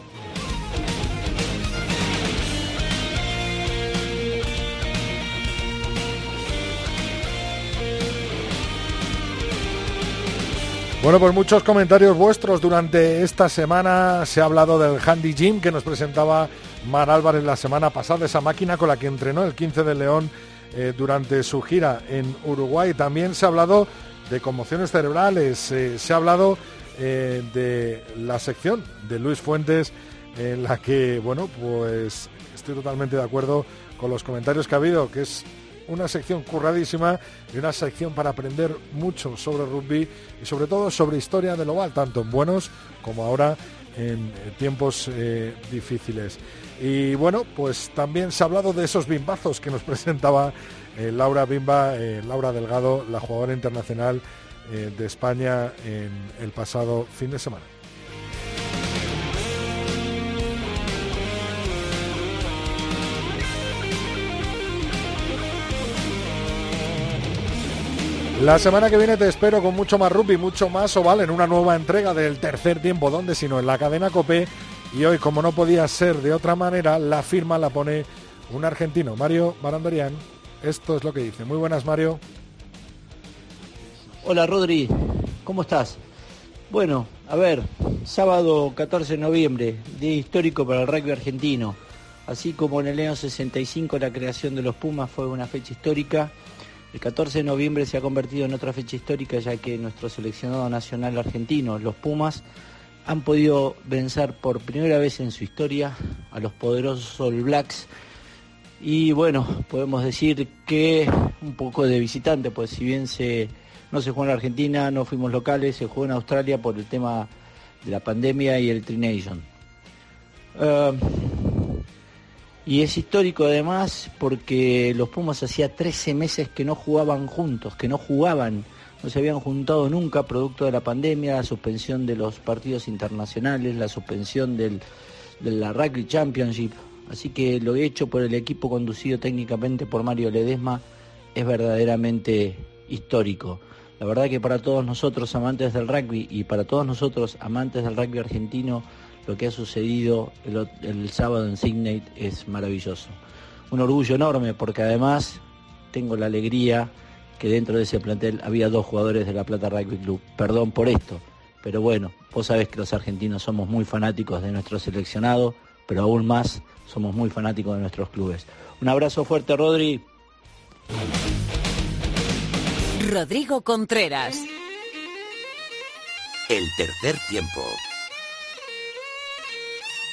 Bueno, pues muchos comentarios vuestros durante esta semana. Se ha hablado del Handy Gym que nos presentaba Mar Álvarez la semana pasada, esa máquina con la que entrenó el 15 de León eh, durante su gira en Uruguay. También se ha hablado de conmociones cerebrales, eh, se ha hablado eh, de la sección de Luis Fuentes en la que, bueno, pues estoy totalmente de acuerdo con los comentarios que ha habido, que es una sección curradísima y una sección para aprender mucho sobre rugby y sobre todo sobre historia del oval, tanto en buenos como ahora en tiempos eh, difíciles. Y bueno, pues también se ha hablado de esos bimbazos que nos presentaba eh, Laura Bimba, eh, Laura Delgado, la jugadora internacional de España en el pasado fin de semana. La semana que viene te espero con mucho más rugby, mucho más oval en una nueva entrega del tercer tiempo, donde sino en la cadena Cope. Y hoy, como no podía ser de otra manera, la firma la pone un argentino, Mario Barandorian. Esto es lo que dice. Muy buenas, Mario. Hola, Rodri. ¿Cómo estás? Bueno, a ver, sábado 14 de noviembre, día histórico para el rugby argentino. Así como en el año 65 la creación de los Pumas fue una fecha histórica, el 14 de noviembre se ha convertido en otra fecha histórica ya que nuestro seleccionado nacional argentino, los Pumas, han podido vencer por primera vez en su historia a los poderosos All Blacks. Y bueno, podemos decir que un poco de visitante, pues si bien se, no se jugó en Argentina, no fuimos locales, se jugó en Australia por el tema de la pandemia y el Tri-Nation. Uh, y es histórico además porque los Pumas hacía 13 meses que no jugaban juntos, que no jugaban, no se habían juntado nunca producto de la pandemia, la suspensión de los partidos internacionales, la suspensión del, de la Rugby Championship. Así que lo hecho por el equipo conducido técnicamente por Mario Ledesma es verdaderamente histórico. La verdad que para todos nosotros amantes del rugby y para todos nosotros amantes del rugby argentino, lo que ha sucedido el, el, sábado en Sydney es maravilloso. Un orgullo enorme porque además tengo la alegría que dentro de ese plantel había dos jugadores de la Plata Rugby Club. Perdón por esto, pero bueno, vos sabés que los argentinos somos muy fanáticos de nuestro seleccionado, pero aún más somos muy fanáticos de nuestros clubes. Un abrazo fuerte, Rodri. Rodrigo Contreras. El tercer tiempo.